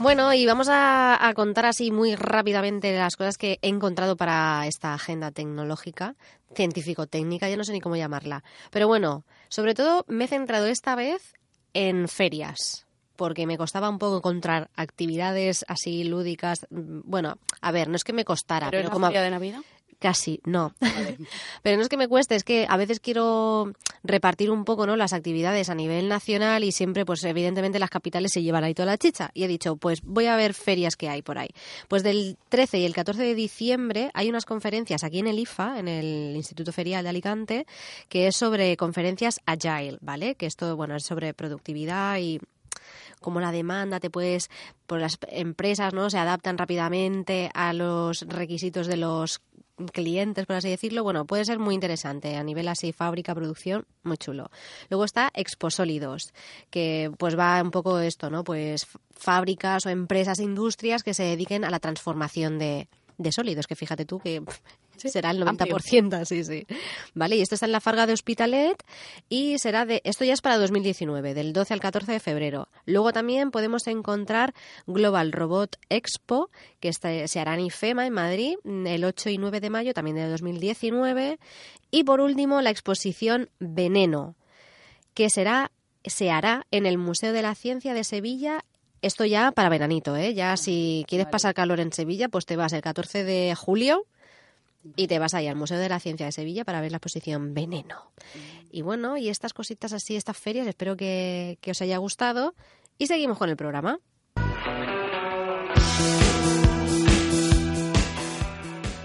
A: Bueno, y vamos a, a contar así muy rápidamente las cosas que he encontrado para esta agenda tecnológica, científico-técnica, ya no sé ni cómo llamarla. Pero bueno, sobre todo me he centrado esta vez en ferias porque me costaba un poco encontrar actividades así lúdicas. Bueno, a ver, no es que me costara,
B: ¿Pero
A: como
B: feria de Navidad?
A: Casi no. [LAUGHS] pero no es que me cueste, es que a veces quiero repartir un poco, ¿no? las actividades a nivel nacional y siempre pues evidentemente las capitales se llevan ahí toda la chicha y he dicho, pues voy a ver ferias que hay por ahí. Pues del 13 y el 14 de diciembre hay unas conferencias aquí en el IFA, en el Instituto Ferial de Alicante, que es sobre conferencias agile, ¿vale? Que esto, bueno, es sobre productividad y como la demanda te puedes por las empresas no se adaptan rápidamente a los requisitos de los clientes por así decirlo bueno puede ser muy interesante a nivel así fábrica producción muy chulo. Luego está Exposólidos que pues va un poco esto no pues fábricas o empresas industrias que se dediquen a la transformación de de sólidos, que fíjate tú que pff, será el 90%, sí, sí. Vale, y esto está en la Farga de Hospitalet y será de, esto ya es para 2019, del 12 al 14 de febrero. Luego también podemos encontrar Global Robot Expo, que está- se hará en IFEMA, en Madrid, el 8 y 9 de mayo, también de 2019. Y por último, la exposición Veneno, que será se hará en el Museo de la Ciencia de Sevilla. Esto ya para veranito, ¿eh? Ya si quieres
B: Vale.
A: pasar calor en Sevilla, pues te vas el 14 de julio y te vas ahí al Museo de la Ciencia de Sevilla para ver la exposición Veneno. Y bueno, y estas cositas así, estas ferias, espero que, que os haya gustado. Y seguimos con el programa.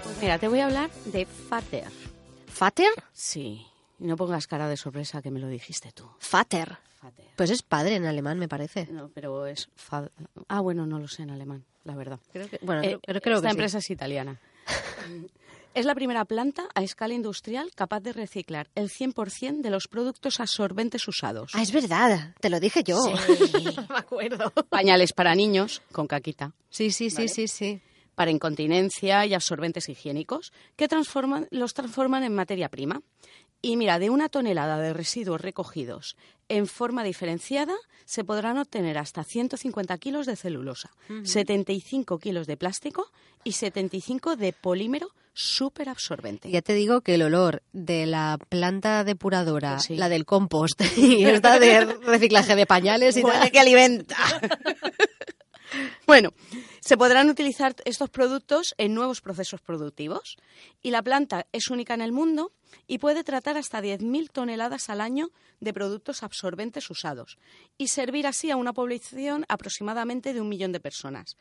B: Pues mira, te voy a hablar de Fater.
A: ¿Fater?
B: Sí, y no pongas cara de sorpresa que me lo dijiste tú.
A: Fater.
B: Fater.
A: Pues es padre en alemán, me parece.
B: No, pero es... fa- Ah, bueno, no lo sé en alemán, la verdad.
A: Creo que, bueno,
B: Eh,
A: creo- creo,
B: esta
A: que sí.
B: empresa es italiana. [LAUGHS] es la primera planta a escala industrial capaz de reciclar el 100% de los productos absorbentes usados.
A: Ah, es verdad, te lo dije yo.
B: Sí. [LAUGHS]
A: me acuerdo.
B: Pañales para niños con caquita,
A: Sí, sí, sí,
B: Vale.
A: sí, sí.
B: para incontinencia y absorbentes higiénicos que transforman, los transforman en materia prima. Y mira, de una tonelada de residuos recogidos en forma diferenciada se podrán obtener hasta 150 kilos de celulosa, 75 kilos de plástico y 75 de polímero súper absorbente.
A: Ya te digo que el olor de la planta depuradora,
B: sí.
A: la del compost [LAUGHS] y esta de reciclaje de pañales y tal.
B: que alimenta. [LAUGHS] bueno, se podrán utilizar estos productos en nuevos procesos productivos y la planta es única en el mundo y puede tratar hasta 10.000 toneladas al año de productos absorbentes usados y servir así a una población aproximadamente de un millón de personas.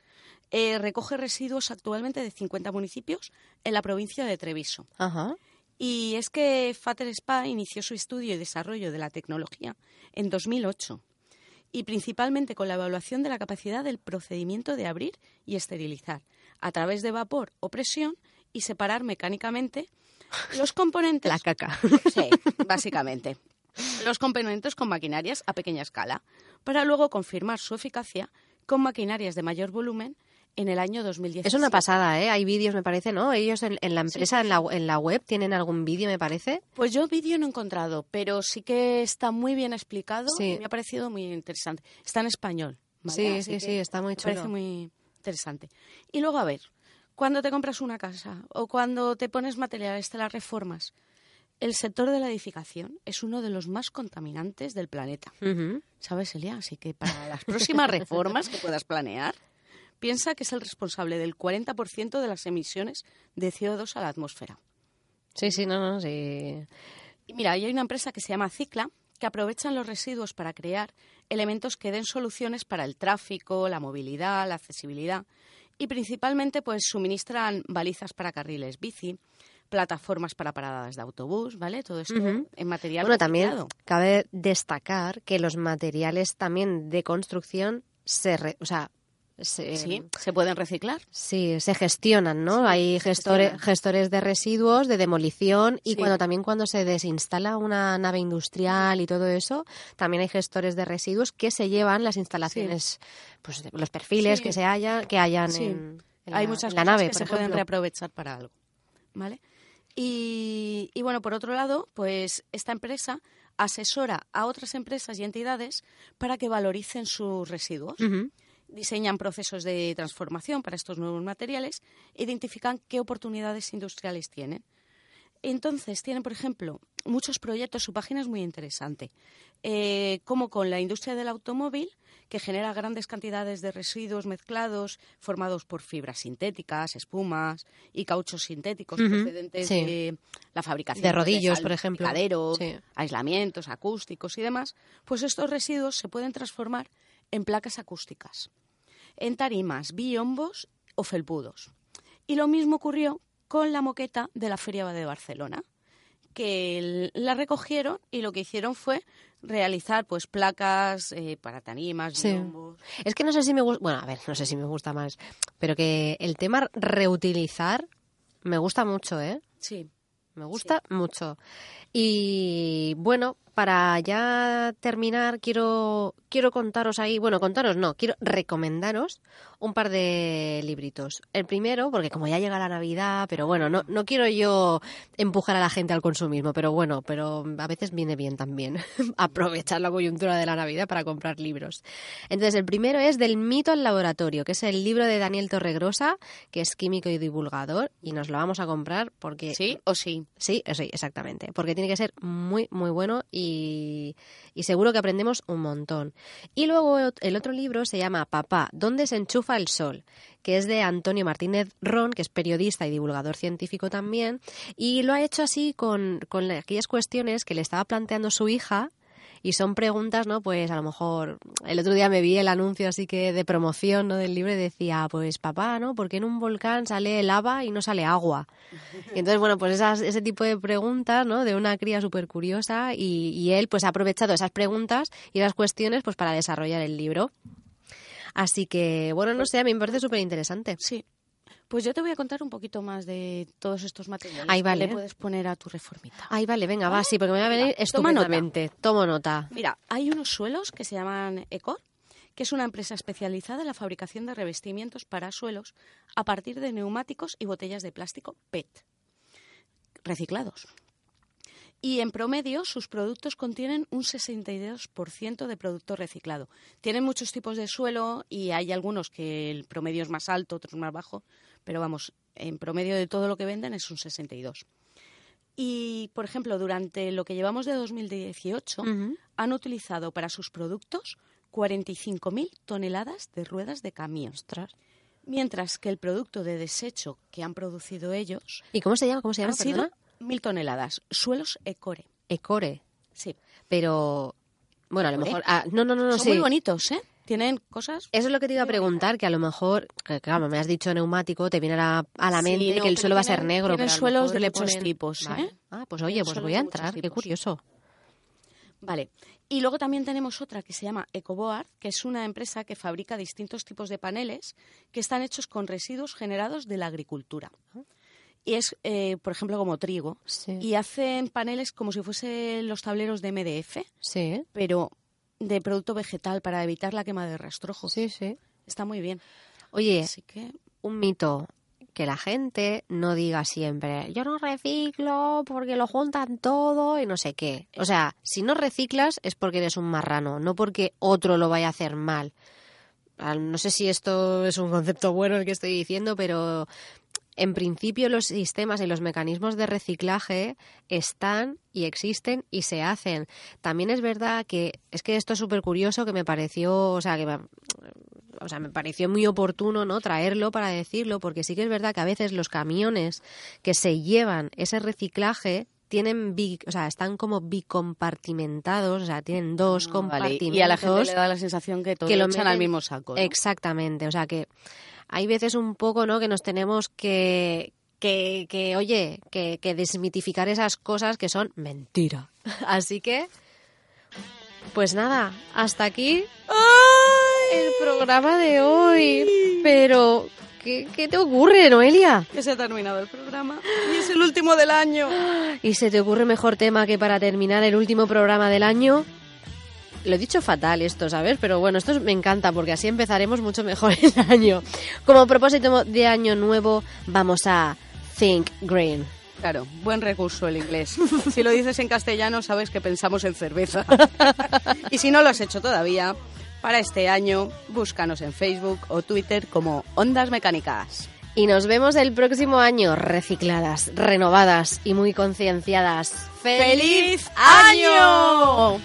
B: Eh, recoge residuos actualmente de 50 municipios en la provincia de Treviso.
A: Ajá.
B: Y es que Fater Spa inició su estudio y desarrollo de la tecnología en 2008 y principalmente con la evaluación de la capacidad del procedimiento de abrir y esterilizar a través de vapor o presión y separar mecánicamente los componentes.
A: La caca.
B: Sí, básicamente. Los componentes con maquinarias a pequeña escala, para luego confirmar su eficacia con maquinarias de mayor volumen en el año 2017.
A: Es una pasada, ¿eh? Hay vídeos, me parece, ¿no? Ellos en, en la empresa, En, la, en la web, tienen algún vídeo, me parece.
B: Pues yo vídeo no he encontrado, pero sí que está muy bien explicado
A: Sí.
B: y me ha parecido muy interesante. Está en español. ¿vale?
A: Sí,
B: Así
A: sí, sí, está muy
B: Me parece
A: chulo.
B: muy interesante. Y luego, a ver, cuando te compras una casa o cuando te pones materiales, te las reformas, el sector de la edificación es uno de los más contaminantes del planeta. ¿Sabes, Elia? Así que para las próximas reformas que puedas planear, piensa que es el responsable del 40% de las emisiones de CO2 a la atmósfera.
A: Sí, sí, no, no, sí.
B: Y mira, hay una empresa que se llama Cicla que aprovechan los residuos para crear elementos que den soluciones para el tráfico, la movilidad, la accesibilidad y principalmente pues suministran balizas para carriles bici, plataformas para paradas de autobús, ¿vale? Todo esto en material
A: Bueno, también cabe destacar que los materiales también de construcción se, re- o sea, se,
B: Sí, se pueden reciclar.
A: Sí, se gestionan, ¿no?
B: Sí,
A: Hay gestores, gestores de residuos, de demolición y
B: Sí.
A: cuando también cuando se desinstala una nave industrial y todo eso, también hay gestores de residuos que se llevan las instalaciones, pues los perfiles que se haya, que hayan en, en
B: Hay
A: la,
B: muchas
A: en la
B: cosas
A: nave,
B: que
A: por
B: se pueden
A: ejemplo.
B: reaprovechar para algo, ¿vale? Y, y bueno, por otro lado, pues esta empresa asesora a otras empresas y entidades para que valoricen sus residuos. Diseñan procesos de transformación para estos nuevos materiales, identifican qué oportunidades industriales tienen. Entonces, tienen, por ejemplo, muchos proyectos, su página es muy interesante, eh, como con la industria del automóvil, que genera grandes cantidades de residuos mezclados formados por fibras sintéticas, espumas y cauchos sintéticos procedentes de la fabricación
A: de rodillos, por ejemplo,
B: aislamientos acústicos y demás, pues estos residuos se pueden transformar en placas acústicas, en tarimas, biombos o felpudos. Y lo mismo ocurrió con la moqueta de la Feria de Barcelona, que la recogieron y lo que hicieron fue realizar pues placas eh, para tanimas, sí.
A: Es que no sé si me gusta, bueno, a ver, no sé si me gusta más, pero que el tema reutilizar me gusta mucho, ¿eh?
B: Sí.
A: Me gusta mucho. Y bueno, para ya terminar, quiero, quiero contaros ahí, bueno, contaros no, quiero recomendaros un par de libritos. El primero, porque como ya llega la Navidad, pero bueno, no, no quiero yo empujar a la gente al consumismo, pero bueno, pero a veces viene bien también [LAUGHS] aprovechar la coyuntura de la Navidad para comprar libros. Entonces, el primero es Del mito al laboratorio, que es el libro de Daniel Torregrosa, que es químico y divulgador, y nos lo vamos a comprar porque...
B: ¿Sí o sí?
A: Sí, sí, exactamente, porque tiene que ser muy, muy bueno y y, seguro que aprendemos un montón. Y luego el otro libro se llama Papá, ¿dónde se enchufa el sol? que es de Antonio Martínez Ron, que es periodista y divulgador científico también, y lo ha hecho así con, con aquellas cuestiones que le estaba planteando su hija y son preguntas, ¿no? Pues a lo mejor el otro día me vi el anuncio así que de promoción, ¿no? Del libro y decía, pues papá, ¿no? ¿Por qué en un volcán sale lava y no sale agua? Y entonces, bueno, pues esas, ese tipo de preguntas, ¿no? De una cría súper curiosa y, y él pues ha aprovechado esas preguntas y esas cuestiones pues para desarrollar el libro. Así que, bueno, no sé, a mí me parece súper interesante.
B: Sí, pues yo te voy a contar un poquito más de todos estos materiales
A: Ahí vale.
B: que le puedes poner a tu reformita.
A: Ahí vale, venga, va, sí, porque me va a venir estupendamente. Tomo nota.
B: Mira, hay unos suelos que se llaman Ecor, que es una empresa especializada en la fabricación de revestimientos para suelos a partir de neumáticos y botellas de plástico PET reciclados. Y en promedio sus productos contienen un 62% de producto reciclado. Tienen muchos tipos de suelo y hay algunos que el promedio es más alto, otros más bajo, pero vamos, en promedio de todo lo que venden es un 62. Y, por ejemplo, durante lo que llevamos de 2018, han utilizado para sus productos 45.000 toneladas de ruedas de camión. Mientras que el producto de desecho que han producido ellos.
A: ¿Y cómo se llama? ¿Cómo se llama?
B: Han sido mil toneladas. Suelos Ecore.
A: Ecore.
B: Sí.
A: Pero. Bueno, a lo mejor. Ah, no, no, no, no.
B: Son muy bonitos, ¿eh? Tienen cosas.
A: Eso es lo que te iba a preguntar, que a lo mejor, claro, me has dicho neumático, te viene a, la mente que el suelo va a ser negro.
B: Tienen suelos de muchos tipos. ¿eh?
A: Ah, pues oye, pues voy a entrar, qué curioso.
B: Vale. Y luego también tenemos otra que se llama Ecoboard, que es una empresa que fabrica distintos tipos de paneles que están hechos con residuos generados de la agricultura. Y es, eh, por ejemplo, como trigo. Y hacen paneles como si fuesen los tableros de MDF,
A: sí.
B: pero de producto vegetal para evitar la quema de rastrojo.
A: Sí, sí.
B: Está muy bien.
A: Oye, que... un mito que la gente no diga siempre, yo no reciclo porque lo juntan todo y no sé qué. O sea, si no reciclas es porque eres un marrano, no porque otro lo vaya a hacer mal. No sé si esto es un concepto bueno el que estoy diciendo, pero en principio los sistemas y los mecanismos de reciclaje están y existen y se hacen. También es verdad que es que esto es súper curioso que me pareció, o sea, que me, o sea, me pareció muy oportuno, ¿no? traerlo para decirlo, porque sí que es verdad que a veces los camiones que se llevan ese reciclaje tienen o sea, están como bicompartimentados, o sea, tienen dos compartimentos.
B: Y a la gente le da la sensación que todos lo echan al mismo saco.
A: Exactamente, o sea que hay veces un poco, ¿no? Que nos tenemos que, que, que oye, que, que desmitificar esas cosas que son mentira. [LAUGHS] Así que, pues nada, hasta aquí el programa de hoy. Pero, ¿qué, ¿qué, te ocurre, Noelia?
B: Que se ha terminado el programa y es el último del año. [GASPS]
A: ¿Y se te ocurre mejor tema que para terminar el último programa del año? Lo he dicho fatal esto, ¿sabes? Pero bueno, esto me encanta porque así empezaremos mucho mejor [LAUGHS] el año. Como propósito de año nuevo, vamos a Think Green.
B: Claro, buen recurso el inglés. Si lo dices en castellano, sabes que pensamos en cerveza. Y si no lo has hecho todavía, Para este año, búscanos en Facebook o Twitter como Ondas Mecánicas.
A: Y nos vemos el próximo año recicladas, renovadas y muy concienciadas.
B: ¡Feliz año!